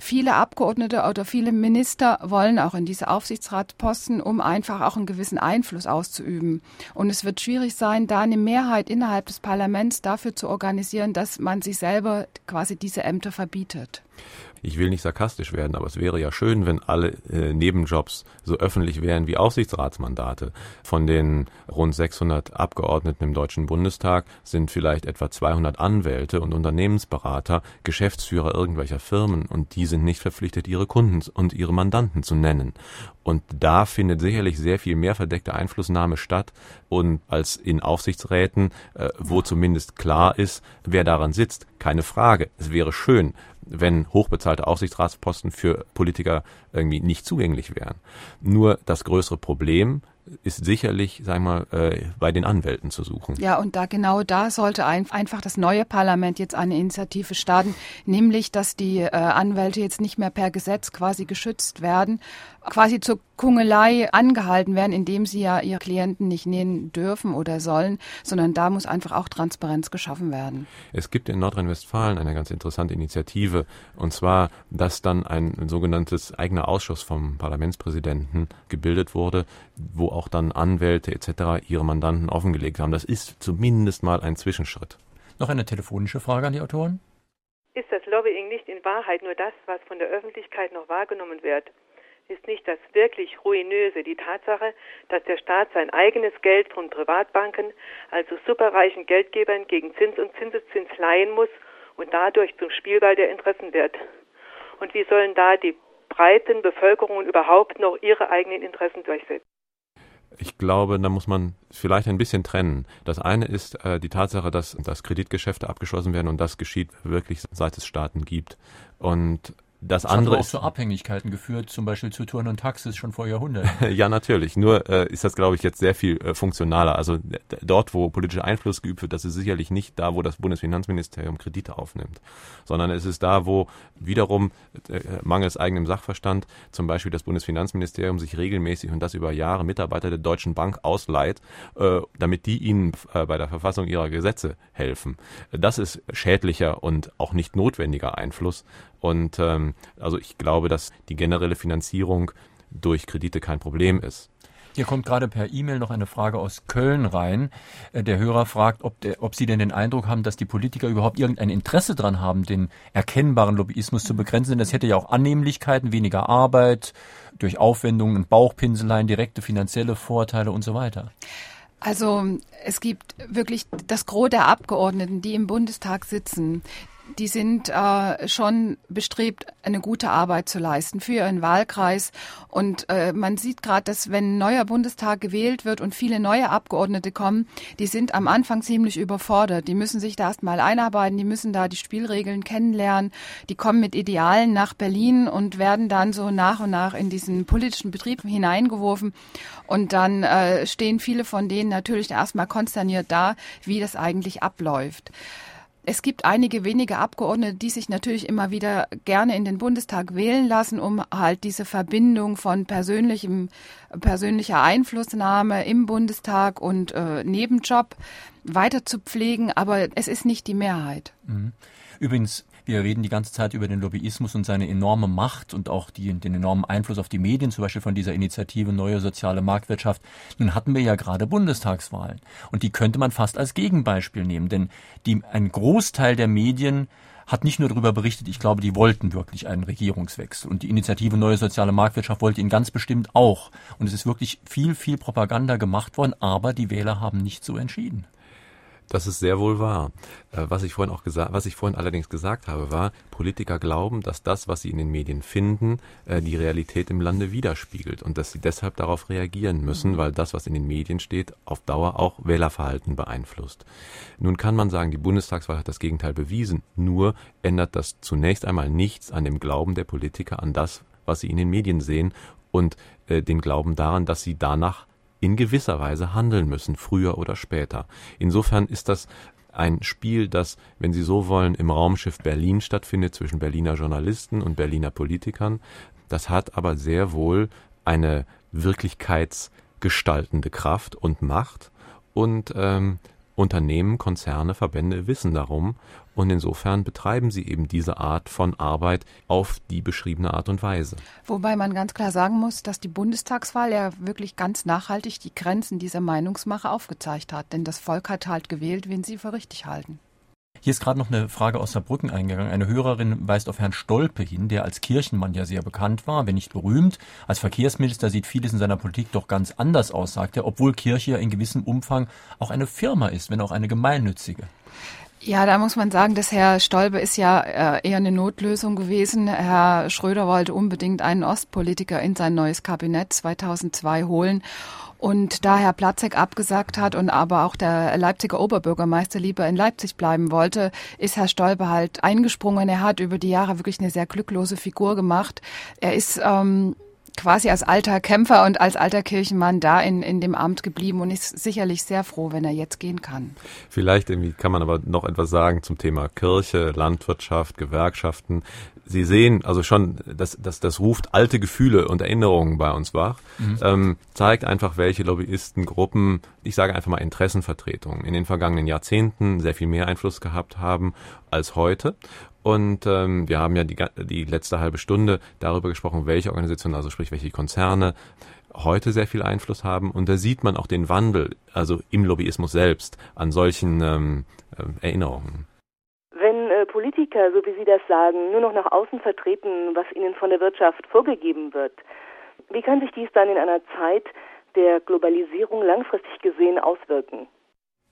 viele Abgeordnete oder viele Minister wollen auch in diese Aufsichtsratsposten, um einfach auch einen gewissen Einfluss auszuüben. Und es wird schwierig sein, da eine Mehrheit innerhalb des Parlaments dafür zu organisieren, dass man sich selber quasi diese Ämter verbietet ich will nicht sarkastisch werden, aber es wäre ja schön, wenn alle äh, Nebenjobs so öffentlich wären wie Aufsichtsratsmandate. Von den rund 600 Abgeordneten im Deutschen Bundestag sind vielleicht etwa 200 Anwälte und Unternehmensberater, Geschäftsführer irgendwelcher Firmen und die sind nicht verpflichtet, ihre Kunden und ihre Mandanten zu nennen. Und da findet sicherlich sehr viel mehr verdeckte Einflussnahme statt und als in Aufsichtsräten, äh, wo zumindest klar ist, wer daran sitzt. Keine Frage. Es wäre schön, wenn hochbezahlte Aufsichtsratsposten für Politiker irgendwie nicht zugänglich wären. Nur das größere Problem ist sicherlich, sagen wir mal, äh, bei den Anwälten zu suchen. Ja, und da genau da sollte ein, einfach das neue Parlament jetzt eine Initiative starten, nämlich, dass die äh, Anwälte jetzt nicht mehr per Gesetz quasi geschützt werden, quasi zur Kungelei angehalten werden, indem sie ja ihre Klienten nicht nehmen dürfen oder sollen, sondern da muss einfach auch Transparenz geschaffen werden. Es gibt in Nordrhein-Westfalen eine ganz interessante Initiative, und zwar, dass dann ein sogenanntes eigener Ausschuss vom Parlamentspräsidenten gebildet wurde, wo auch dann Anwälte etc. ihre Mandanten offengelegt haben. Das ist zumindest mal ein Zwischenschritt. Noch eine telefonische Frage an die Autoren? Ist das Lobbying nicht in Wahrheit nur das, was von der Öffentlichkeit noch wahrgenommen wird? Ist nicht das wirklich Ruinöse die Tatsache, dass der Staat sein eigenes Geld von Privatbanken, also superreichen Geldgebern, gegen Zins und Zinseszins leihen muss und dadurch zum Spielball der Interessen wird? Und wie sollen da die breiten Bevölkerungen überhaupt noch ihre eigenen Interessen durchsetzen? Ich glaube, da muss man vielleicht ein bisschen trennen. Das eine ist äh, die Tatsache, dass, dass Kreditgeschäfte abgeschlossen werden und das geschieht wirklich seit es Staaten gibt. Und das, das andere hat auch zu Abhängigkeiten geführt, zum Beispiel zu Touren und Taxis schon vor Jahrhunderten. [laughs] ja, natürlich. Nur äh, ist das, glaube ich, jetzt sehr viel äh, funktionaler. Also dort, wo politischer Einfluss geübt wird, das ist sicherlich nicht da, wo das Bundesfinanzministerium Kredite aufnimmt, sondern es ist da, wo wiederum äh, mangels eigenem Sachverstand zum Beispiel das Bundesfinanzministerium sich regelmäßig und das über Jahre Mitarbeiter der Deutschen Bank ausleiht, äh, damit die ihnen äh, bei der Verfassung ihrer Gesetze helfen. Das ist schädlicher und auch nicht notwendiger Einfluss und ähm, also ich glaube, dass die generelle Finanzierung durch Kredite kein Problem ist. Hier kommt gerade per E-Mail noch eine Frage aus Köln rein. Äh, der Hörer fragt, ob, der, ob Sie denn den Eindruck haben, dass die Politiker überhaupt irgendein Interesse daran haben, den erkennbaren Lobbyismus zu begrenzen. Denn das hätte ja auch Annehmlichkeiten, weniger Arbeit, durch Aufwendungen und Bauchpinseleien, direkte finanzielle Vorteile und so weiter. Also es gibt wirklich das Gros der Abgeordneten, die im Bundestag sitzen, die sind äh, schon bestrebt, eine gute Arbeit zu leisten für ihren Wahlkreis. Und äh, man sieht gerade, dass wenn ein neuer Bundestag gewählt wird und viele neue Abgeordnete kommen, die sind am Anfang ziemlich überfordert. Die müssen sich da erstmal einarbeiten, die müssen da die Spielregeln kennenlernen. Die kommen mit Idealen nach Berlin und werden dann so nach und nach in diesen politischen Betrieb hineingeworfen. Und dann äh, stehen viele von denen natürlich erstmal konsterniert da, wie das eigentlich abläuft. Es gibt einige wenige Abgeordnete, die sich natürlich immer wieder gerne in den Bundestag wählen lassen, um halt diese Verbindung von persönlichem, persönlicher Einflussnahme im Bundestag und äh, Nebenjob weiter zu pflegen. Aber es ist nicht die Mehrheit. Mhm. Übrigens, wir reden die ganze Zeit über den Lobbyismus und seine enorme Macht und auch die, den enormen Einfluss auf die Medien, zum Beispiel von dieser Initiative Neue Soziale Marktwirtschaft. Nun hatten wir ja gerade Bundestagswahlen. Und die könnte man fast als Gegenbeispiel nehmen, denn die, ein Großteil der Medien hat nicht nur darüber berichtet, ich glaube, die wollten wirklich einen Regierungswechsel. Und die Initiative Neue Soziale Marktwirtschaft wollte ihn ganz bestimmt auch. Und es ist wirklich viel, viel Propaganda gemacht worden, aber die Wähler haben nicht so entschieden. Das ist sehr wohl wahr. Äh, was ich vorhin auch gesagt, was ich vorhin allerdings gesagt habe, war, Politiker glauben, dass das, was sie in den Medien finden, äh, die Realität im Lande widerspiegelt und dass sie deshalb darauf reagieren müssen, weil das, was in den Medien steht, auf Dauer auch Wählerverhalten beeinflusst. Nun kann man sagen, die Bundestagswahl hat das Gegenteil bewiesen. Nur ändert das zunächst einmal nichts an dem Glauben der Politiker an das, was sie in den Medien sehen und äh, den Glauben daran, dass sie danach in gewisser Weise handeln müssen, früher oder später. Insofern ist das ein Spiel, das, wenn Sie so wollen, im Raumschiff Berlin stattfindet zwischen Berliner Journalisten und Berliner Politikern. Das hat aber sehr wohl eine wirklichkeitsgestaltende Kraft und Macht und ähm, Unternehmen, Konzerne, Verbände wissen darum und insofern betreiben sie eben diese Art von Arbeit auf die beschriebene Art und Weise. Wobei man ganz klar sagen muss, dass die Bundestagswahl ja wirklich ganz nachhaltig die Grenzen dieser Meinungsmache aufgezeigt hat. Denn das Volk hat halt gewählt, wen sie für richtig halten. Hier ist gerade noch eine Frage aus Saarbrücken eingegangen. Eine Hörerin weist auf Herrn Stolpe hin, der als Kirchenmann ja sehr bekannt war, wenn nicht berühmt. Als Verkehrsminister sieht vieles in seiner Politik doch ganz anders aus, sagt er, obwohl Kirche ja in gewissem Umfang auch eine Firma ist, wenn auch eine gemeinnützige. Ja, da muss man sagen, dass Herr Stolbe ist ja äh, eher eine Notlösung gewesen. Herr Schröder wollte unbedingt einen Ostpolitiker in sein neues Kabinett 2002 holen. Und da Herr Platzek abgesagt hat und aber auch der Leipziger Oberbürgermeister lieber in Leipzig bleiben wollte, ist Herr Stolbe halt eingesprungen. Er hat über die Jahre wirklich eine sehr glücklose Figur gemacht. Er ist ähm, quasi als alter Kämpfer und als alter Kirchenmann da in, in dem Amt geblieben und ist sicherlich sehr froh, wenn er jetzt gehen kann. Vielleicht irgendwie kann man aber noch etwas sagen zum Thema Kirche, Landwirtschaft, Gewerkschaften. Sie sehen also schon, dass das, das ruft alte Gefühle und Erinnerungen bei uns wach, mhm. ähm, zeigt einfach, welche Lobbyistengruppen, ich sage einfach mal Interessenvertretungen, in den vergangenen Jahrzehnten sehr viel mehr Einfluss gehabt haben als heute. Und ähm, wir haben ja die, die letzte halbe Stunde darüber gesprochen, welche Organisationen, also sprich welche Konzerne, heute sehr viel Einfluss haben. Und da sieht man auch den Wandel, also im Lobbyismus selbst, an solchen ähm, äh, Erinnerungen. Wenn äh, Politiker, so wie Sie das sagen, nur noch nach außen vertreten, was ihnen von der Wirtschaft vorgegeben wird, wie kann sich dies dann in einer Zeit der Globalisierung langfristig gesehen auswirken?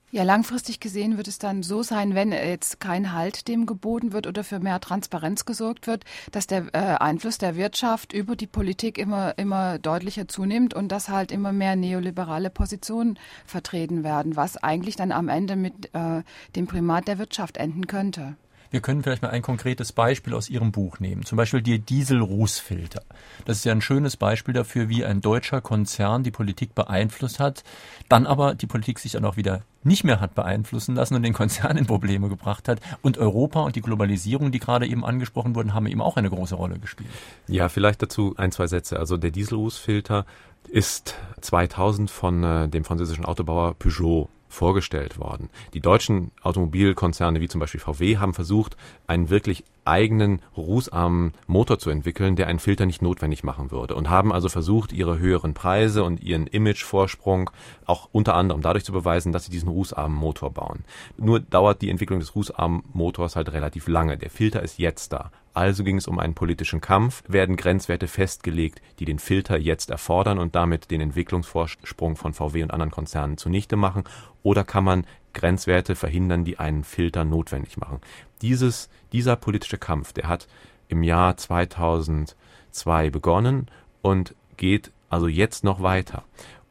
Ja, langfristig gesehen wird es dann so sein, wenn jetzt kein Halt dem geboten wird oder für mehr Transparenz gesorgt wird, dass der äh, Einfluss der Wirtschaft über die Politik immer, immer deutlicher zunimmt und dass halt immer mehr neoliberale Positionen vertreten werden, was eigentlich dann am Ende mit äh, dem Primat der Wirtschaft enden könnte. Wir können vielleicht mal ein konkretes Beispiel aus Ihrem Buch nehmen. Zum Beispiel die Diesel-Rußfilter. Das ist ja ein schönes Beispiel dafür, wie ein deutscher Konzern die Politik beeinflusst hat, dann aber die Politik sich dann auch wieder nicht mehr hat beeinflussen lassen und den Konzern in Probleme gebracht hat. Und Europa und die Globalisierung, die gerade eben angesprochen wurden, haben eben auch eine große Rolle gespielt. Ja, vielleicht dazu ein, zwei Sätze. Also der Dieselrußfilter ist 2000 von äh, dem französischen Autobauer Peugeot vorgestellt worden. Die deutschen Automobilkonzerne wie zum Beispiel VW haben versucht, einen wirklich eigenen rußarmen Motor zu entwickeln, der einen Filter nicht notwendig machen würde und haben also versucht, ihre höheren Preise und ihren Imagevorsprung auch unter anderem dadurch zu beweisen, dass sie diesen rußarmen Motor bauen. Nur dauert die Entwicklung des rußarmen Motors halt relativ lange. Der Filter ist jetzt da. Also ging es um einen politischen Kampf, werden Grenzwerte festgelegt, die den Filter jetzt erfordern und damit den Entwicklungsvorsprung von VW und anderen Konzernen zunichte machen, oder kann man Grenzwerte verhindern, die einen Filter notwendig machen. Dieses, dieser politische Kampf, der hat im Jahr 2002 begonnen und geht also jetzt noch weiter.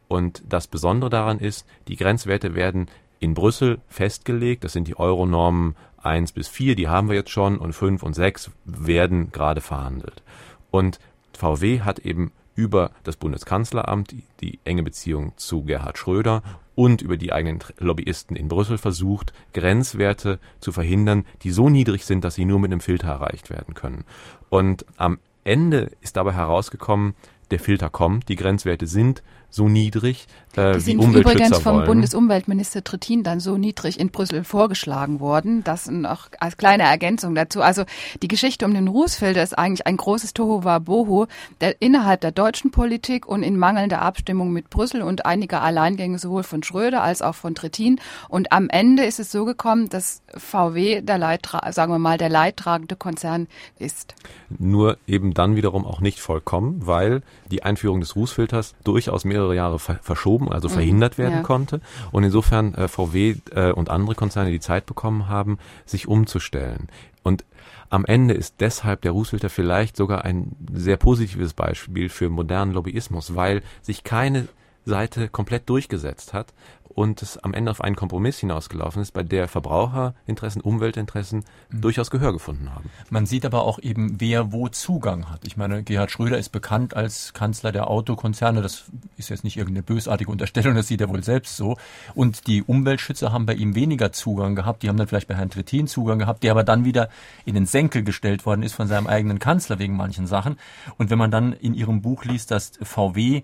Und das Besondere daran ist, die Grenzwerte werden in Brüssel festgelegt. Das sind die Euronormen 1 bis 4, die haben wir jetzt schon, und 5 und 6 werden gerade verhandelt. Und VW hat eben über das Bundeskanzleramt die, enge Beziehung zu Gerhard Schröder und über die eigenen Lobbyisten in Brüssel versucht, Grenzwerte zu verhindern, die so niedrig sind, dass sie nur mit einem Filter erreicht werden können. Und am Ende ist dabei herausgekommen, der Filter kommt, die Grenzwerte sind so niedrig, äh, die sind wie übrigens vom wollen. Bundesumweltminister Trittin dann so niedrig in Brüssel vorgeschlagen worden. Das noch als kleine Ergänzung dazu. Also die Geschichte um den Rußfelder ist eigentlich ein großes Tohuwabohu, der innerhalb der deutschen Politik und in mangelnder Abstimmung mit Brüssel und einiger Alleingänge sowohl von Schröder als auch von Trittin. Und am Ende ist es so gekommen, dass VW der Leidtra sagen wir mal der leidtragende Konzern ist. Nur eben dann wiederum auch nicht vollkommen, weil die Einführung des Rußfilters durchaus mehrere Jahre ver verschoben, also mhm. verhindert werden ja. konnte. Und insofern äh, VW äh, und andere Konzerne die Zeit bekommen haben, sich umzustellen. Und am Ende ist deshalb der Rußfilter vielleicht sogar ein sehr positives Beispiel für modernen Lobbyismus, weil sich keine Seite komplett durchgesetzt hat, und es am Ende auf einen Kompromiss hinausgelaufen ist, bei der Verbraucherinteressen, Umweltinteressen mhm. durchaus Gehör gefunden haben. Man sieht aber auch eben, wer wo Zugang hat. Ich meine, Gerhard Schröder ist bekannt als Kanzler der Autokonzerne. Das ist jetzt nicht irgendeine bösartige Unterstellung, das sieht er wohl selbst so. Und die Umweltschützer haben bei ihm weniger Zugang gehabt. Die haben dann vielleicht bei Herrn Trittin Zugang gehabt, der aber dann wieder in den Senkel gestellt worden ist von seinem eigenen Kanzler wegen manchen Sachen. Und wenn man dann in ihrem Buch liest, dass VW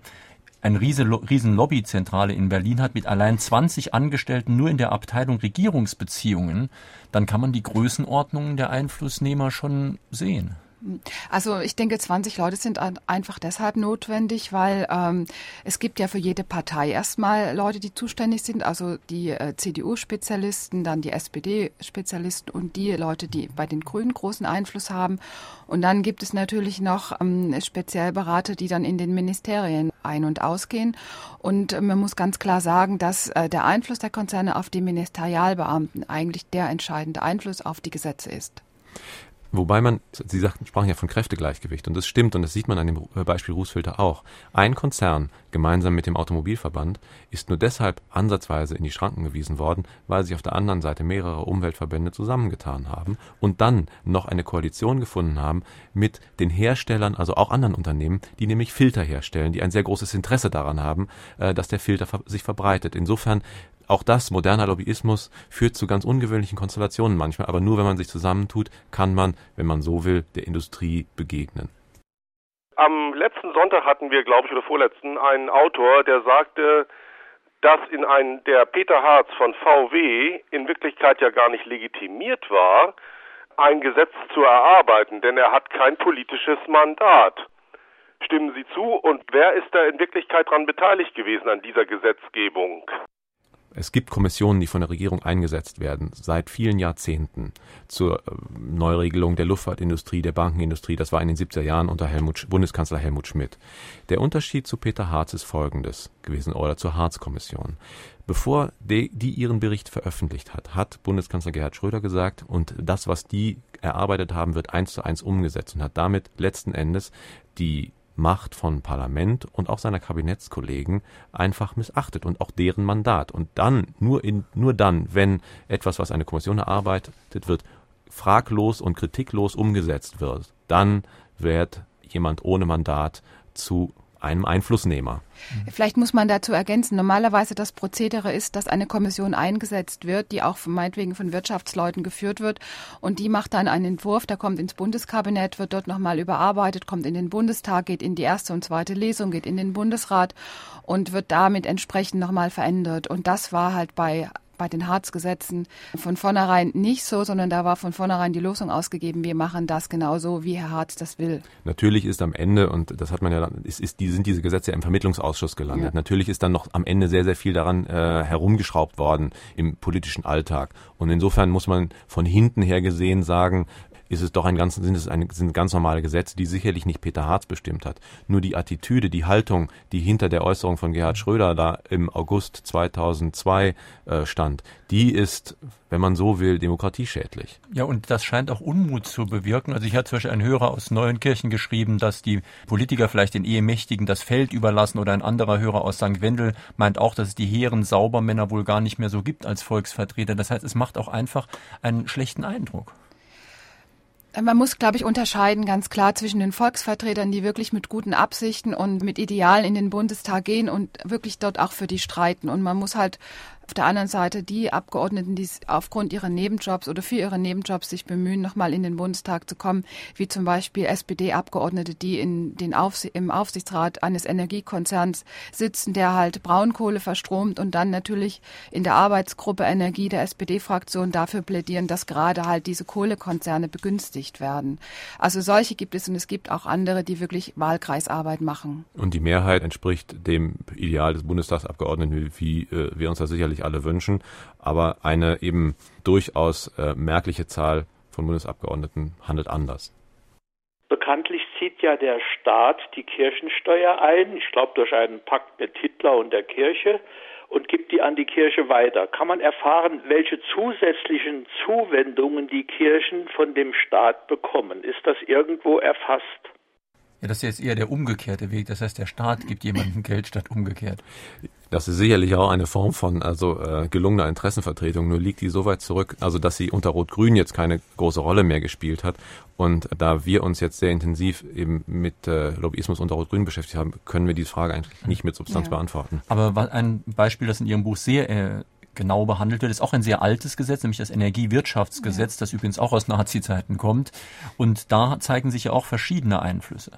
eine riesen, riesen Lobbyzentrale in Berlin hat mit allein 20 Angestellten nur in der Abteilung Regierungsbeziehungen, dann kann man die Größenordnungen der Einflussnehmer schon sehen. Also ich denke, 20 Leute sind einfach deshalb notwendig, weil ähm, es gibt ja für jede Partei erstmal Leute, die zuständig sind, also die äh, CDU-Spezialisten, dann die SPD-Spezialisten und die Leute, die bei den Grünen großen Einfluss haben. Und dann gibt es natürlich noch ähm, Spezialberater, die dann in den Ministerien ein- und ausgehen. Und äh, man muss ganz klar sagen, dass äh, der Einfluss der Konzerne auf die Ministerialbeamten eigentlich der entscheidende Einfluss auf die Gesetze ist. Wobei man, Sie sagten, sprachen ja von Kräftegleichgewicht und das stimmt und das sieht man an dem äh, Beispiel Rußfilter auch. Ein Konzern gemeinsam mit dem Automobilverband ist nur deshalb ansatzweise in die Schranken gewiesen worden, weil sich auf der anderen Seite mehrere Umweltverbände zusammengetan haben und dann noch eine Koalition gefunden haben mit den Herstellern, also auch anderen Unternehmen, die nämlich Filter herstellen, die ein sehr großes Interesse daran haben, äh, dass der Filter sich verbreitet. Insofern auch das, moderner Lobbyismus, führt zu ganz ungewöhnlichen Konstellationen manchmal, aber nur wenn man sich zusammentut, kann man, wenn man so will, der Industrie begegnen. Am letzten Sonntag hatten wir, glaube ich, oder vorletzten, einen Autor, der sagte, dass in ein, der Peter Harz von VW in Wirklichkeit ja gar nicht legitimiert war, ein Gesetz zu erarbeiten, denn er hat kein politisches Mandat. Stimmen Sie zu? Und wer ist da in Wirklichkeit daran beteiligt gewesen an dieser Gesetzgebung? Es gibt Kommissionen, die von der Regierung eingesetzt werden, seit vielen Jahrzehnten zur äh, Neuregelung der Luftfahrtindustrie, der Bankenindustrie. Das war in den 70er Jahren unter Helmut, Bundeskanzler Helmut Schmidt. Der Unterschied zu Peter Harz ist folgendes gewesen oder zur Harz-Kommission. Bevor die, die ihren Bericht veröffentlicht hat, hat Bundeskanzler Gerhard Schröder gesagt, und das, was die erarbeitet haben, wird eins zu eins umgesetzt und hat damit letzten Endes die Macht von Parlament und auch seiner Kabinettskollegen einfach missachtet und auch deren Mandat. Und dann, nur, in, nur dann, wenn etwas, was eine Kommission erarbeitet wird, fraglos und kritiklos umgesetzt wird, dann wird jemand ohne Mandat zu einem Einflussnehmer. Vielleicht muss man dazu ergänzen, normalerweise das Prozedere ist, dass eine Kommission eingesetzt wird, die auch meinetwegen von Wirtschaftsleuten geführt wird und die macht dann einen Entwurf, der kommt ins Bundeskabinett, wird dort nochmal überarbeitet, kommt in den Bundestag, geht in die erste und zweite Lesung, geht in den Bundesrat und wird damit entsprechend nochmal verändert. Und das war halt bei bei den Harzgesetzen von vornherein nicht so, sondern da war von vornherein die Losung ausgegeben, wir machen das genauso, wie Herr Harz das will. Natürlich ist am Ende, und das hat man ja, ist, ist, die, sind diese Gesetze ja im Vermittlungsausschuss gelandet. Ja. Natürlich ist dann noch am Ende sehr, sehr viel daran äh, herumgeschraubt worden im politischen Alltag. Und insofern muss man von hinten her gesehen sagen, ist es doch ein ganz, sind es ein, sind ganz normale Gesetze, die sicherlich nicht Peter Harz bestimmt hat. Nur die Attitüde, die Haltung, die hinter der Äußerung von Gerhard Schröder da im August 2002 äh, stand, die ist, wenn man so will, demokratieschädlich. Ja, und das scheint auch Unmut zu bewirken. Also ich hatte zum Beispiel einen Hörer aus Neuenkirchen geschrieben, dass die Politiker vielleicht den Ehemächtigen das Feld überlassen oder ein anderer Hörer aus St. Wendel meint auch, dass es die hehren Saubermänner wohl gar nicht mehr so gibt als Volksvertreter. Das heißt, es macht auch einfach einen schlechten Eindruck. Man muss, glaube ich, unterscheiden ganz klar zwischen den Volksvertretern, die wirklich mit guten Absichten und mit Idealen in den Bundestag gehen und wirklich dort auch für die streiten. Und man muss halt auf der anderen Seite die Abgeordneten, die aufgrund ihrer Nebenjobs oder für ihre Nebenjobs sich bemühen, nochmal in den Bundestag zu kommen, wie zum Beispiel SPD-Abgeordnete, die in den Aufs im Aufsichtsrat eines Energiekonzerns sitzen, der halt Braunkohle verstromt und dann natürlich in der Arbeitsgruppe Energie der SPD-Fraktion dafür plädieren, dass gerade halt diese Kohlekonzerne begünstigt werden. Also solche gibt es und es gibt auch andere, die wirklich Wahlkreisarbeit machen. Und die Mehrheit entspricht dem Ideal des Bundestagsabgeordneten, wie äh, wir uns das sicherlich sicherlich alle wünschen, aber eine eben durchaus äh, merkliche Zahl von Bundesabgeordneten handelt anders. Bekanntlich zieht ja der Staat die Kirchensteuer ein, ich glaube durch einen Pakt mit Hitler und der Kirche, und gibt die an die Kirche weiter. Kann man erfahren, welche zusätzlichen Zuwendungen die Kirchen von dem Staat bekommen? Ist das irgendwo erfasst? Ja, das ist jetzt eher der umgekehrte Weg. Das heißt, der Staat gibt jemandem Geld statt umgekehrt. Das ist sicherlich auch eine Form von also äh, gelungener Interessenvertretung. Nur liegt die so weit zurück, also dass sie unter Rot-Grün jetzt keine große Rolle mehr gespielt hat. Und da wir uns jetzt sehr intensiv eben mit äh, Lobbyismus unter Rot-Grün beschäftigt haben, können wir diese Frage eigentlich nicht mit Substanz ja. beantworten. Aber ein Beispiel, das in Ihrem Buch sehr äh, genau behandelt wird, ist auch ein sehr altes Gesetz, nämlich das Energiewirtschaftsgesetz, ja. das übrigens auch aus Nazi-Zeiten kommt. Und da zeigen sich ja auch verschiedene Einflüsse.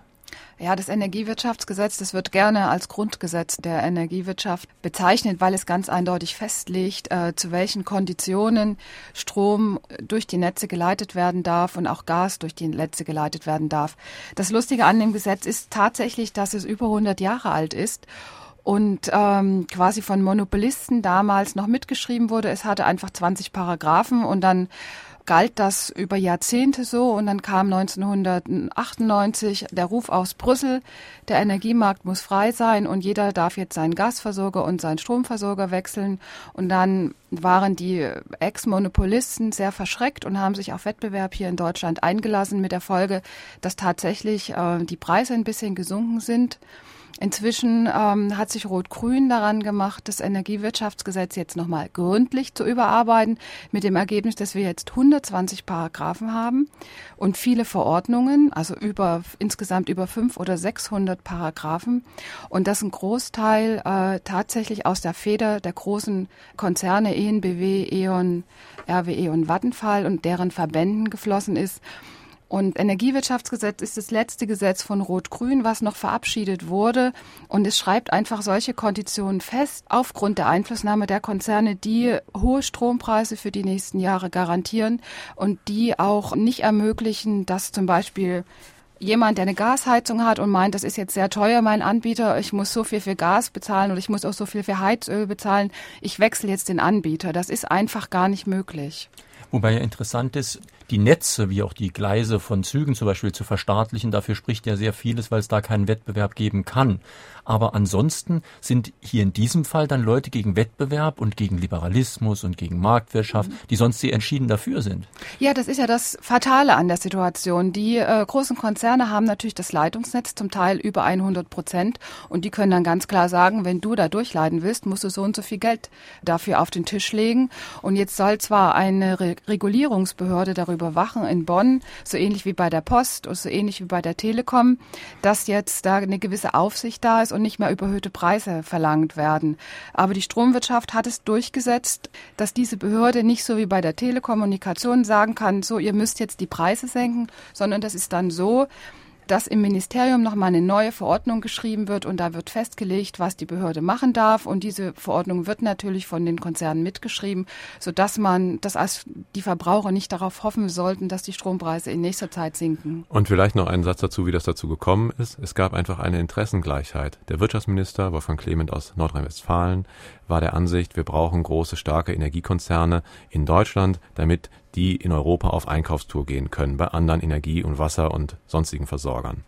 Ja, das Energiewirtschaftsgesetz, das wird gerne als Grundgesetz der Energiewirtschaft bezeichnet, weil es ganz eindeutig festlegt, äh, zu welchen Konditionen Strom durch die Netze geleitet werden darf und auch Gas durch die Netze geleitet werden darf. Das Lustige an dem Gesetz ist tatsächlich, dass es über 100 Jahre alt ist und ähm, quasi von Monopolisten damals noch mitgeschrieben wurde. Es hatte einfach 20 Paragraphen und dann galt das über Jahrzehnte so und dann kam 1998 der Ruf aus Brüssel, der Energiemarkt muss frei sein und jeder darf jetzt seinen Gasversorger und seinen Stromversorger wechseln und dann waren die Ex-Monopolisten sehr verschreckt und haben sich auf Wettbewerb hier in Deutschland eingelassen mit der Folge, dass tatsächlich äh, die Preise ein bisschen gesunken sind. Inzwischen ähm, hat sich Rot-Grün daran gemacht, das Energiewirtschaftsgesetz jetzt nochmal gründlich zu überarbeiten, mit dem Ergebnis, dass wir jetzt 120 Paragraphen haben und viele Verordnungen, also über insgesamt über fünf oder 600 Paragraphen und dass ein Großteil äh, tatsächlich aus der Feder der großen Konzerne ENBW, E.ON, RWE und Vattenfall und deren Verbänden geflossen ist. Und Energiewirtschaftsgesetz ist das letzte Gesetz von Rot-Grün, was noch verabschiedet wurde. Und es schreibt einfach solche Konditionen fest, aufgrund der Einflussnahme der Konzerne, die hohe Strompreise für die nächsten Jahre garantieren und die auch nicht ermöglichen, dass zum Beispiel jemand, der eine Gasheizung hat und meint, das ist jetzt sehr teuer, mein Anbieter, ich muss so viel für Gas bezahlen oder ich muss auch so viel für Heizöl bezahlen, ich wechsle jetzt den Anbieter. Das ist einfach gar nicht möglich. Wobei ja interessant ist, die Netze wie auch die Gleise von Zügen zum Beispiel zu verstaatlichen. Dafür spricht ja sehr vieles, weil es da keinen Wettbewerb geben kann. Aber ansonsten sind hier in diesem Fall dann Leute gegen Wettbewerb und gegen Liberalismus und gegen Marktwirtschaft, mhm. die sonst sehr entschieden dafür sind. Ja, das ist ja das Fatale an der Situation. Die äh, großen Konzerne haben natürlich das Leitungsnetz zum Teil über 100 Prozent und die können dann ganz klar sagen, wenn du da durchleiden willst, musst du so und so viel Geld dafür auf den Tisch legen. Und jetzt soll zwar eine Re Regulierungsbehörde darüber überwachen in Bonn, so ähnlich wie bei der Post oder so ähnlich wie bei der Telekom, dass jetzt da eine gewisse Aufsicht da ist und nicht mehr überhöhte Preise verlangt werden. Aber die Stromwirtschaft hat es durchgesetzt, dass diese Behörde nicht so wie bei der Telekommunikation sagen kann, so ihr müsst jetzt die Preise senken, sondern das ist dann so, dass im Ministerium nochmal eine neue Verordnung geschrieben wird und da wird festgelegt, was die Behörde machen darf. Und diese Verordnung wird natürlich von den Konzernen mitgeschrieben, sodass man, dass als die Verbraucher nicht darauf hoffen sollten, dass die Strompreise in nächster Zeit sinken. Und vielleicht noch einen Satz dazu, wie das dazu gekommen ist. Es gab einfach eine Interessengleichheit. Der Wirtschaftsminister Wolfgang Clement aus Nordrhein-Westfalen war der Ansicht, wir brauchen große, starke Energiekonzerne in Deutschland, damit die in Europa auf Einkaufstour gehen können bei anderen Energie- und Wasser- und sonstigen Versorgern.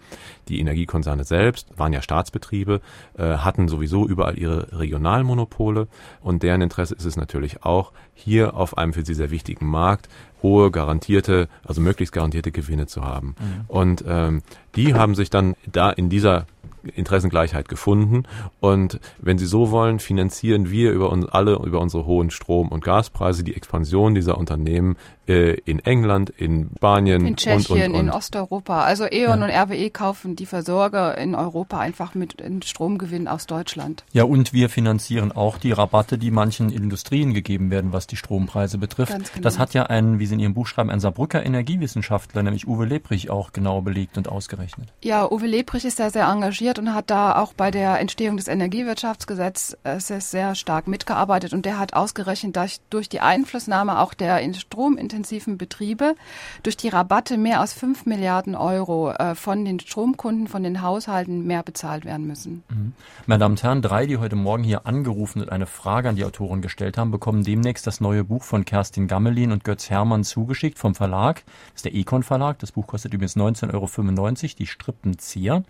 Die Energiekonzerne selbst waren ja Staatsbetriebe, äh, hatten sowieso überall ihre Regionalmonopole und deren Interesse ist es natürlich auch, hier auf einem für sie sehr wichtigen Markt hohe garantierte, also möglichst garantierte Gewinne zu haben. Mhm. Und ähm, die haben sich dann da in dieser Interessengleichheit gefunden. Und wenn Sie so wollen, finanzieren wir über uns alle, über unsere hohen Strom- und Gaspreise die Expansion dieser Unternehmen äh, in England, in Spanien, in Tschechien, und, und, und. in Osteuropa. Also E.ON ja. und RWE kaufen die Versorger in Europa einfach mit Stromgewinn aus Deutschland. Ja, und wir finanzieren auch die Rabatte, die manchen Industrien gegeben werden, was die Strompreise betrifft. Genau. Das hat ja ein, wie Sie in Ihrem Buch schreiben, ein Saarbrücker Energiewissenschaftler, nämlich Uwe Leprich, auch genau belegt und ausgerechnet. Ja, Uwe Leprich ist da sehr engagiert und hat da auch bei der Entstehung des Energiewirtschaftsgesetzes äh, sehr, stark mitgearbeitet und der hat ausgerechnet, dass durch die Einflussnahme auch der in stromintensiven Betriebe durch die Rabatte mehr als 5 Milliarden Euro äh, von den Stromkunden, von den Haushalten mehr bezahlt werden müssen. Mhm. Meine Damen und Herren, drei, die heute Morgen hier angerufen und eine Frage an die Autorin gestellt haben, bekommen demnächst das neue Buch von Kerstin Gammelin und Götz Hermann zugeschickt vom Verlag. Das ist der Econ Verlag. Das Buch kostet übrigens 19,95 Euro, die Strippenzieher.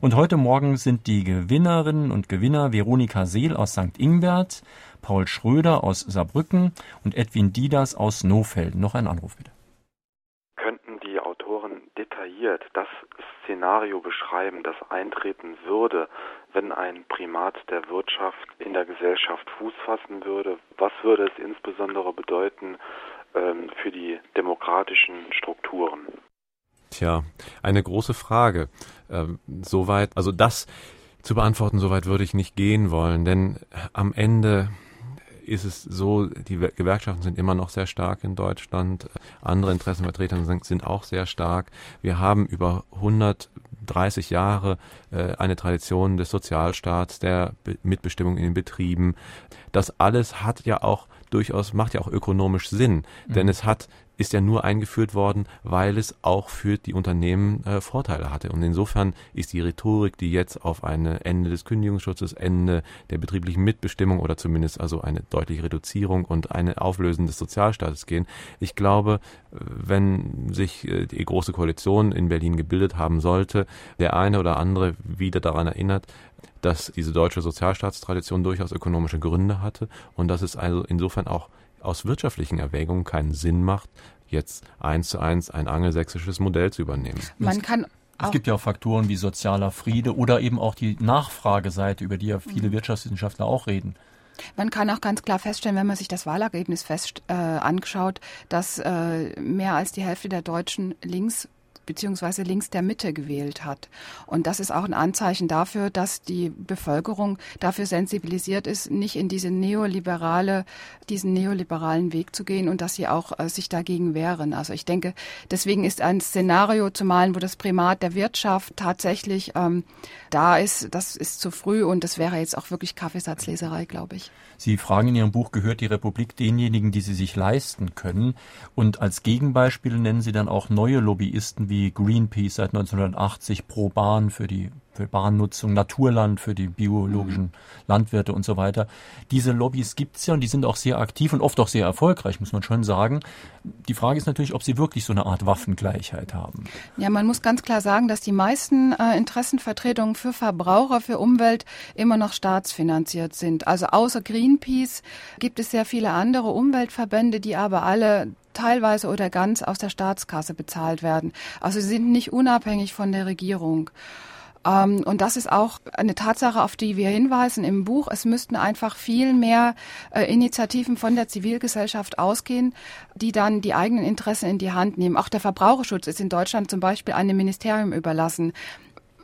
Und heute Morgen sind die Gewinnerinnen und Gewinner Veronika Seel aus St. Ingbert, Paul Schröder aus Saarbrücken und Edwin Dieders aus Nofelden. Noch ein Anruf bitte. Könnten die Autoren detailliert das Szenario beschreiben, das eintreten würde, wenn ein Primat der Wirtschaft in der Gesellschaft Fuß fassen würde? Was würde es insbesondere bedeuten ähm, für die demokratischen Strukturen? Tja, eine große Frage. Ähm, soweit, also das zu beantworten, soweit würde ich nicht gehen wollen, denn am Ende ist es so, die Gewerkschaften sind immer noch sehr stark in Deutschland. Andere Interessenvertreter sind, auch sehr stark. Wir haben über 100 30 Jahre äh, eine Tradition des Sozialstaats, der Mitbestimmung in den Betrieben. Das alles hat ja auch durchaus, macht ja auch ökonomisch Sinn, mhm. denn es hat ist ja nur eingeführt worden, weil es auch für die Unternehmen äh, Vorteile hatte. Und insofern ist die Rhetorik, die jetzt auf ein Ende des Kündigungsschutzes, Ende der betrieblichen Mitbestimmung oder zumindest also eine deutliche Reduzierung und eine Auflösen des Sozialstaates gehen, ich glaube, wenn sich äh, die große Koalition in Berlin gebildet haben sollte, der eine oder andere wieder daran erinnert, dass diese deutsche Sozialstaatstradition durchaus ökonomische Gründe hatte und dass es also insofern auch aus wirtschaftlichen Erwägungen keinen Sinn macht, jetzt eins zu eins ein angelsächsisches Modell zu übernehmen. Man kann es gibt ja auch Faktoren wie sozialer Friede oder eben auch die Nachfrageseite, über die ja viele mhm. Wirtschaftswissenschaftler auch reden. Man kann auch ganz klar feststellen, wenn man sich das Wahlergebnis fest äh, anschaut, dass äh, mehr als die Hälfte der Deutschen links beziehungsweise links der Mitte gewählt hat. Und das ist auch ein Anzeichen dafür, dass die Bevölkerung dafür sensibilisiert ist, nicht in diese neoliberale, diesen neoliberalen Weg zu gehen und dass sie auch äh, sich dagegen wehren. Also ich denke, deswegen ist ein Szenario zu malen, wo das Primat der Wirtschaft tatsächlich ähm, da ist, das ist zu früh und das wäre jetzt auch wirklich Kaffeesatzleserei, glaube ich. Sie fragen in Ihrem Buch, gehört die Republik denjenigen, die sie sich leisten können? Und als Gegenbeispiel nennen Sie dann auch neue Lobbyisten wie Greenpeace seit 1980, Pro Bahn für die für Bahnnutzung, Naturland für die biologischen mhm. Landwirte und so weiter. Diese Lobbys gibt's ja und die sind auch sehr aktiv und oft auch sehr erfolgreich, muss man schon sagen. Die Frage ist natürlich, ob sie wirklich so eine Art Waffengleichheit haben. Ja, man muss ganz klar sagen, dass die meisten äh, Interessenvertretungen für Verbraucher, für Umwelt immer noch staatsfinanziert sind. Also außer Greenpeace gibt es sehr viele andere Umweltverbände, die aber alle teilweise oder ganz aus der Staatskasse bezahlt werden. Also sie sind nicht unabhängig von der Regierung. Ähm, und das ist auch eine Tatsache, auf die wir hinweisen im Buch. Es müssten einfach viel mehr äh, Initiativen von der Zivilgesellschaft ausgehen, die dann die eigenen Interessen in die Hand nehmen. Auch der Verbraucherschutz ist in Deutschland zum Beispiel einem Ministerium überlassen.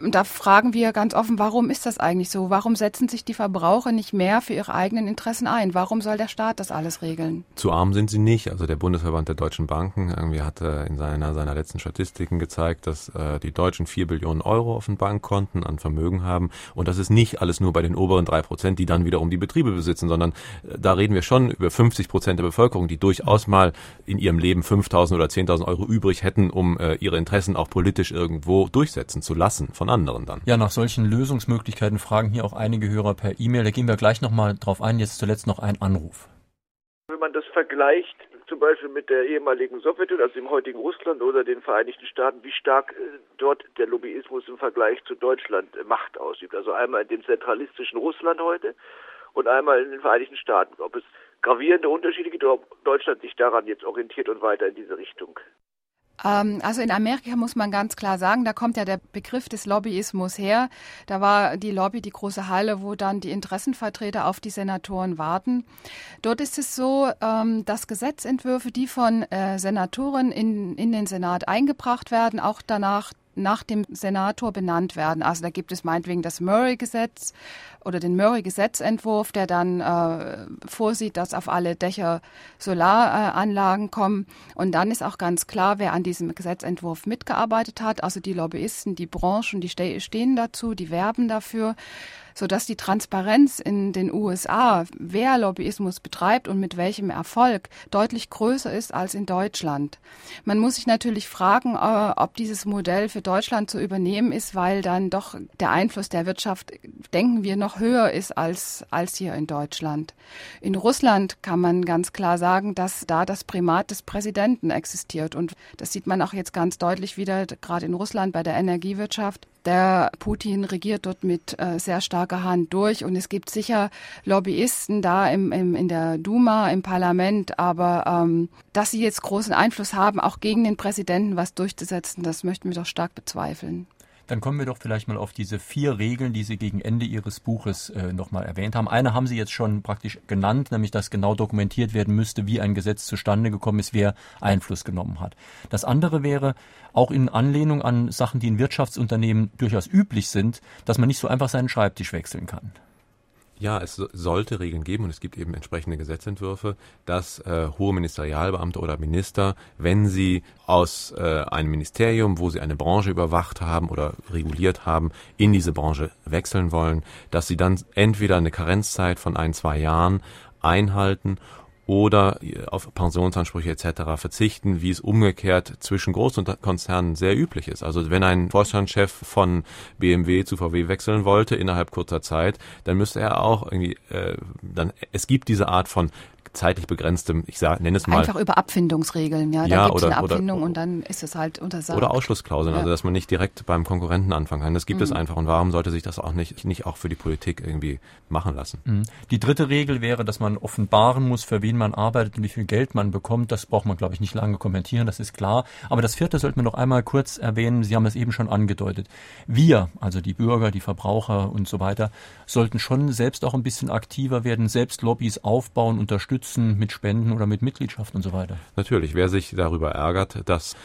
Da fragen wir ganz offen, warum ist das eigentlich so? Warum setzen sich die Verbraucher nicht mehr für ihre eigenen Interessen ein? Warum soll der Staat das alles regeln? Zu arm sind sie nicht. Also der Bundesverband der deutschen Banken irgendwie hat in seiner, seiner letzten Statistiken gezeigt, dass äh, die Deutschen vier Billionen Euro auf den Bankkonten an Vermögen haben. Und das ist nicht alles nur bei den oberen drei Prozent, die dann wiederum die Betriebe besitzen, sondern äh, da reden wir schon über 50 Prozent der Bevölkerung, die durchaus mal in ihrem Leben 5.000 oder 10.000 Euro übrig hätten, um äh, ihre Interessen auch politisch irgendwo durchsetzen zu lassen. Von von anderen dann. Ja, nach solchen Lösungsmöglichkeiten fragen hier auch einige Hörer per E-Mail. Da gehen wir gleich nochmal drauf ein. Jetzt zuletzt noch ein Anruf. Wenn man das vergleicht, zum Beispiel mit der ehemaligen Sowjetunion, also dem heutigen Russland oder den Vereinigten Staaten, wie stark äh, dort der Lobbyismus im Vergleich zu Deutschland äh, Macht ausübt. Also einmal in dem zentralistischen Russland heute und einmal in den Vereinigten Staaten. Ob es gravierende Unterschiede gibt oder ob Deutschland sich daran jetzt orientiert und weiter in diese Richtung also in Amerika muss man ganz klar sagen, da kommt ja der Begriff des Lobbyismus her. Da war die Lobby die große Halle, wo dann die Interessenvertreter auf die Senatoren warten. Dort ist es so, ähm, dass Gesetzentwürfe, die von äh, Senatoren in, in den Senat eingebracht werden, auch danach nach dem Senator benannt werden. Also da gibt es meinetwegen das Murray-Gesetz oder den Murray-Gesetzentwurf, der dann äh, vorsieht, dass auf alle Dächer Solaranlagen kommen. Und dann ist auch ganz klar, wer an diesem Gesetzentwurf mitgearbeitet hat. Also die Lobbyisten, die Branchen, die stehen dazu, die werben dafür sodass die Transparenz in den USA, wer Lobbyismus betreibt und mit welchem Erfolg, deutlich größer ist als in Deutschland. Man muss sich natürlich fragen, äh, ob dieses Modell für Deutschland zu übernehmen ist, weil dann doch der Einfluss der Wirtschaft, denken wir, noch höher ist als, als hier in Deutschland. In Russland kann man ganz klar sagen, dass da das Primat des Präsidenten existiert. Und das sieht man auch jetzt ganz deutlich wieder, gerade in Russland bei der Energiewirtschaft. Der Putin regiert dort mit äh, sehr starker Hand durch und es gibt sicher Lobbyisten da im, im, in der Duma, im Parlament, aber ähm, dass sie jetzt großen Einfluss haben, auch gegen den Präsidenten was durchzusetzen, das möchten wir doch stark bezweifeln. Dann kommen wir doch vielleicht mal auf diese vier Regeln, die Sie gegen Ende Ihres Buches äh, nochmal erwähnt haben. Eine haben Sie jetzt schon praktisch genannt, nämlich dass genau dokumentiert werden müsste, wie ein Gesetz zustande gekommen ist, wer Einfluss genommen hat. Das andere wäre auch in Anlehnung an Sachen, die in Wirtschaftsunternehmen durchaus üblich sind, dass man nicht so einfach seinen Schreibtisch wechseln kann. Ja, es sollte Regeln geben und es gibt eben entsprechende Gesetzentwürfe, dass äh, hohe Ministerialbeamte oder Minister, wenn sie aus äh, einem Ministerium, wo sie eine Branche überwacht haben oder reguliert haben, in diese Branche wechseln wollen, dass sie dann entweder eine Karenzzeit von ein, zwei Jahren einhalten oder auf Pensionsansprüche etc. verzichten, wie es umgekehrt zwischen Großkonzernen sehr üblich ist. Also wenn ein Vorstandschef von BMW zu VW wechseln wollte innerhalb kurzer Zeit, dann müsste er auch irgendwie, äh, dann es gibt diese Art von zeitlich begrenztem, ich sage, nenne es mal. Einfach über Abfindungsregeln, ja. Da ja, gibt es oder, eine Abfindung oder, und dann ist es halt untersagt. Oder Ausschlussklauseln, Ja. also dass man nicht direkt beim Konkurrenten anfangen kann. Das gibt Mhm. es einfach. Und warum sollte sich das auch nicht, nicht auch für die Politik irgendwie machen lassen? Mhm. Die dritte Regel wäre, dass man offenbaren muss, für wen man arbeitet und wie viel Geld man bekommt. Das braucht man, glaube ich, nicht lange kommentieren, das ist klar. Aber das vierte sollten wir noch einmal kurz erwähnen. Sie haben es eben schon angedeutet. Wir, also die Bürger, die Verbraucher und so weiter, sollten schon selbst auch ein bisschen aktiver werden, selbst Lobbys aufbauen, unterstützen mit Spenden oder mit Mitgliedschaft und so weiter. Natürlich, wer sich darüber ärgert, dass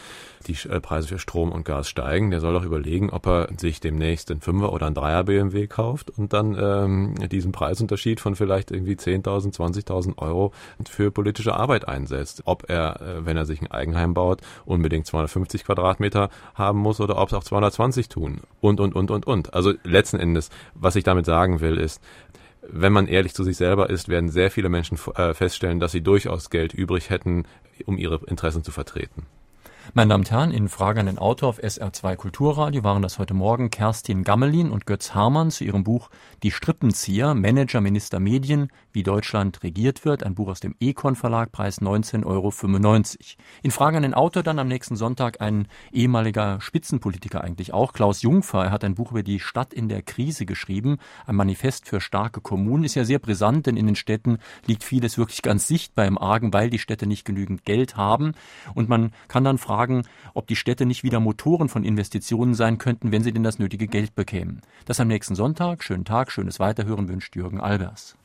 die äh, Preise für Strom und Gas steigen, der soll doch überlegen, ob er sich demnächst einen Fünfer oder einen Dreier BMW kauft und dann ähm, diesen Preisunterschied von vielleicht irgendwie 10.000, 20.000 Euro für politische Arbeit einsetzt. Ob er, äh, wenn er sich ein Eigenheim baut, unbedingt 250 Quadratmeter haben muss oder ob es auch 220 tun. Und, und, und, und, und. Also letzten Endes, was ich damit sagen will, ist, wenn man ehrlich zu sich selber ist, werden sehr viele Menschen äh, feststellen, dass sie durchaus Geld übrig hätten, um ihre Interessen zu vertreten. Meine Damen und Herren, in Frage an den Autor auf SR2 Kulturradio waren das heute Morgen Kerstin Gammelin und Götz Hamann zu ihrem Buch Die Strippenzieher, Manager, Minister, Medien, wie Deutschland regiert wird, ein Buch aus dem Econ Verlag, Preis 19,95 Euro. In Frage an den Autor dann am nächsten Sonntag ein ehemaliger Spitzenpolitiker eigentlich auch, Klaus Jungfer. Er hat ein Buch über die Stadt in der Krise geschrieben, ein Manifest für starke Kommunen. Ist ja sehr brisant, denn in den Städten liegt vieles wirklich ganz sichtbar im Argen, weil die Städte nicht genügend Geld haben. Und man kann dann fragen, ob die Städte nicht wieder Motoren von Investitionen sein könnten, wenn sie denn das nötige Geld bekämen. Das am nächsten Sonntag. Schönen Tag, schönes Weiterhören wünscht Jürgen Albers.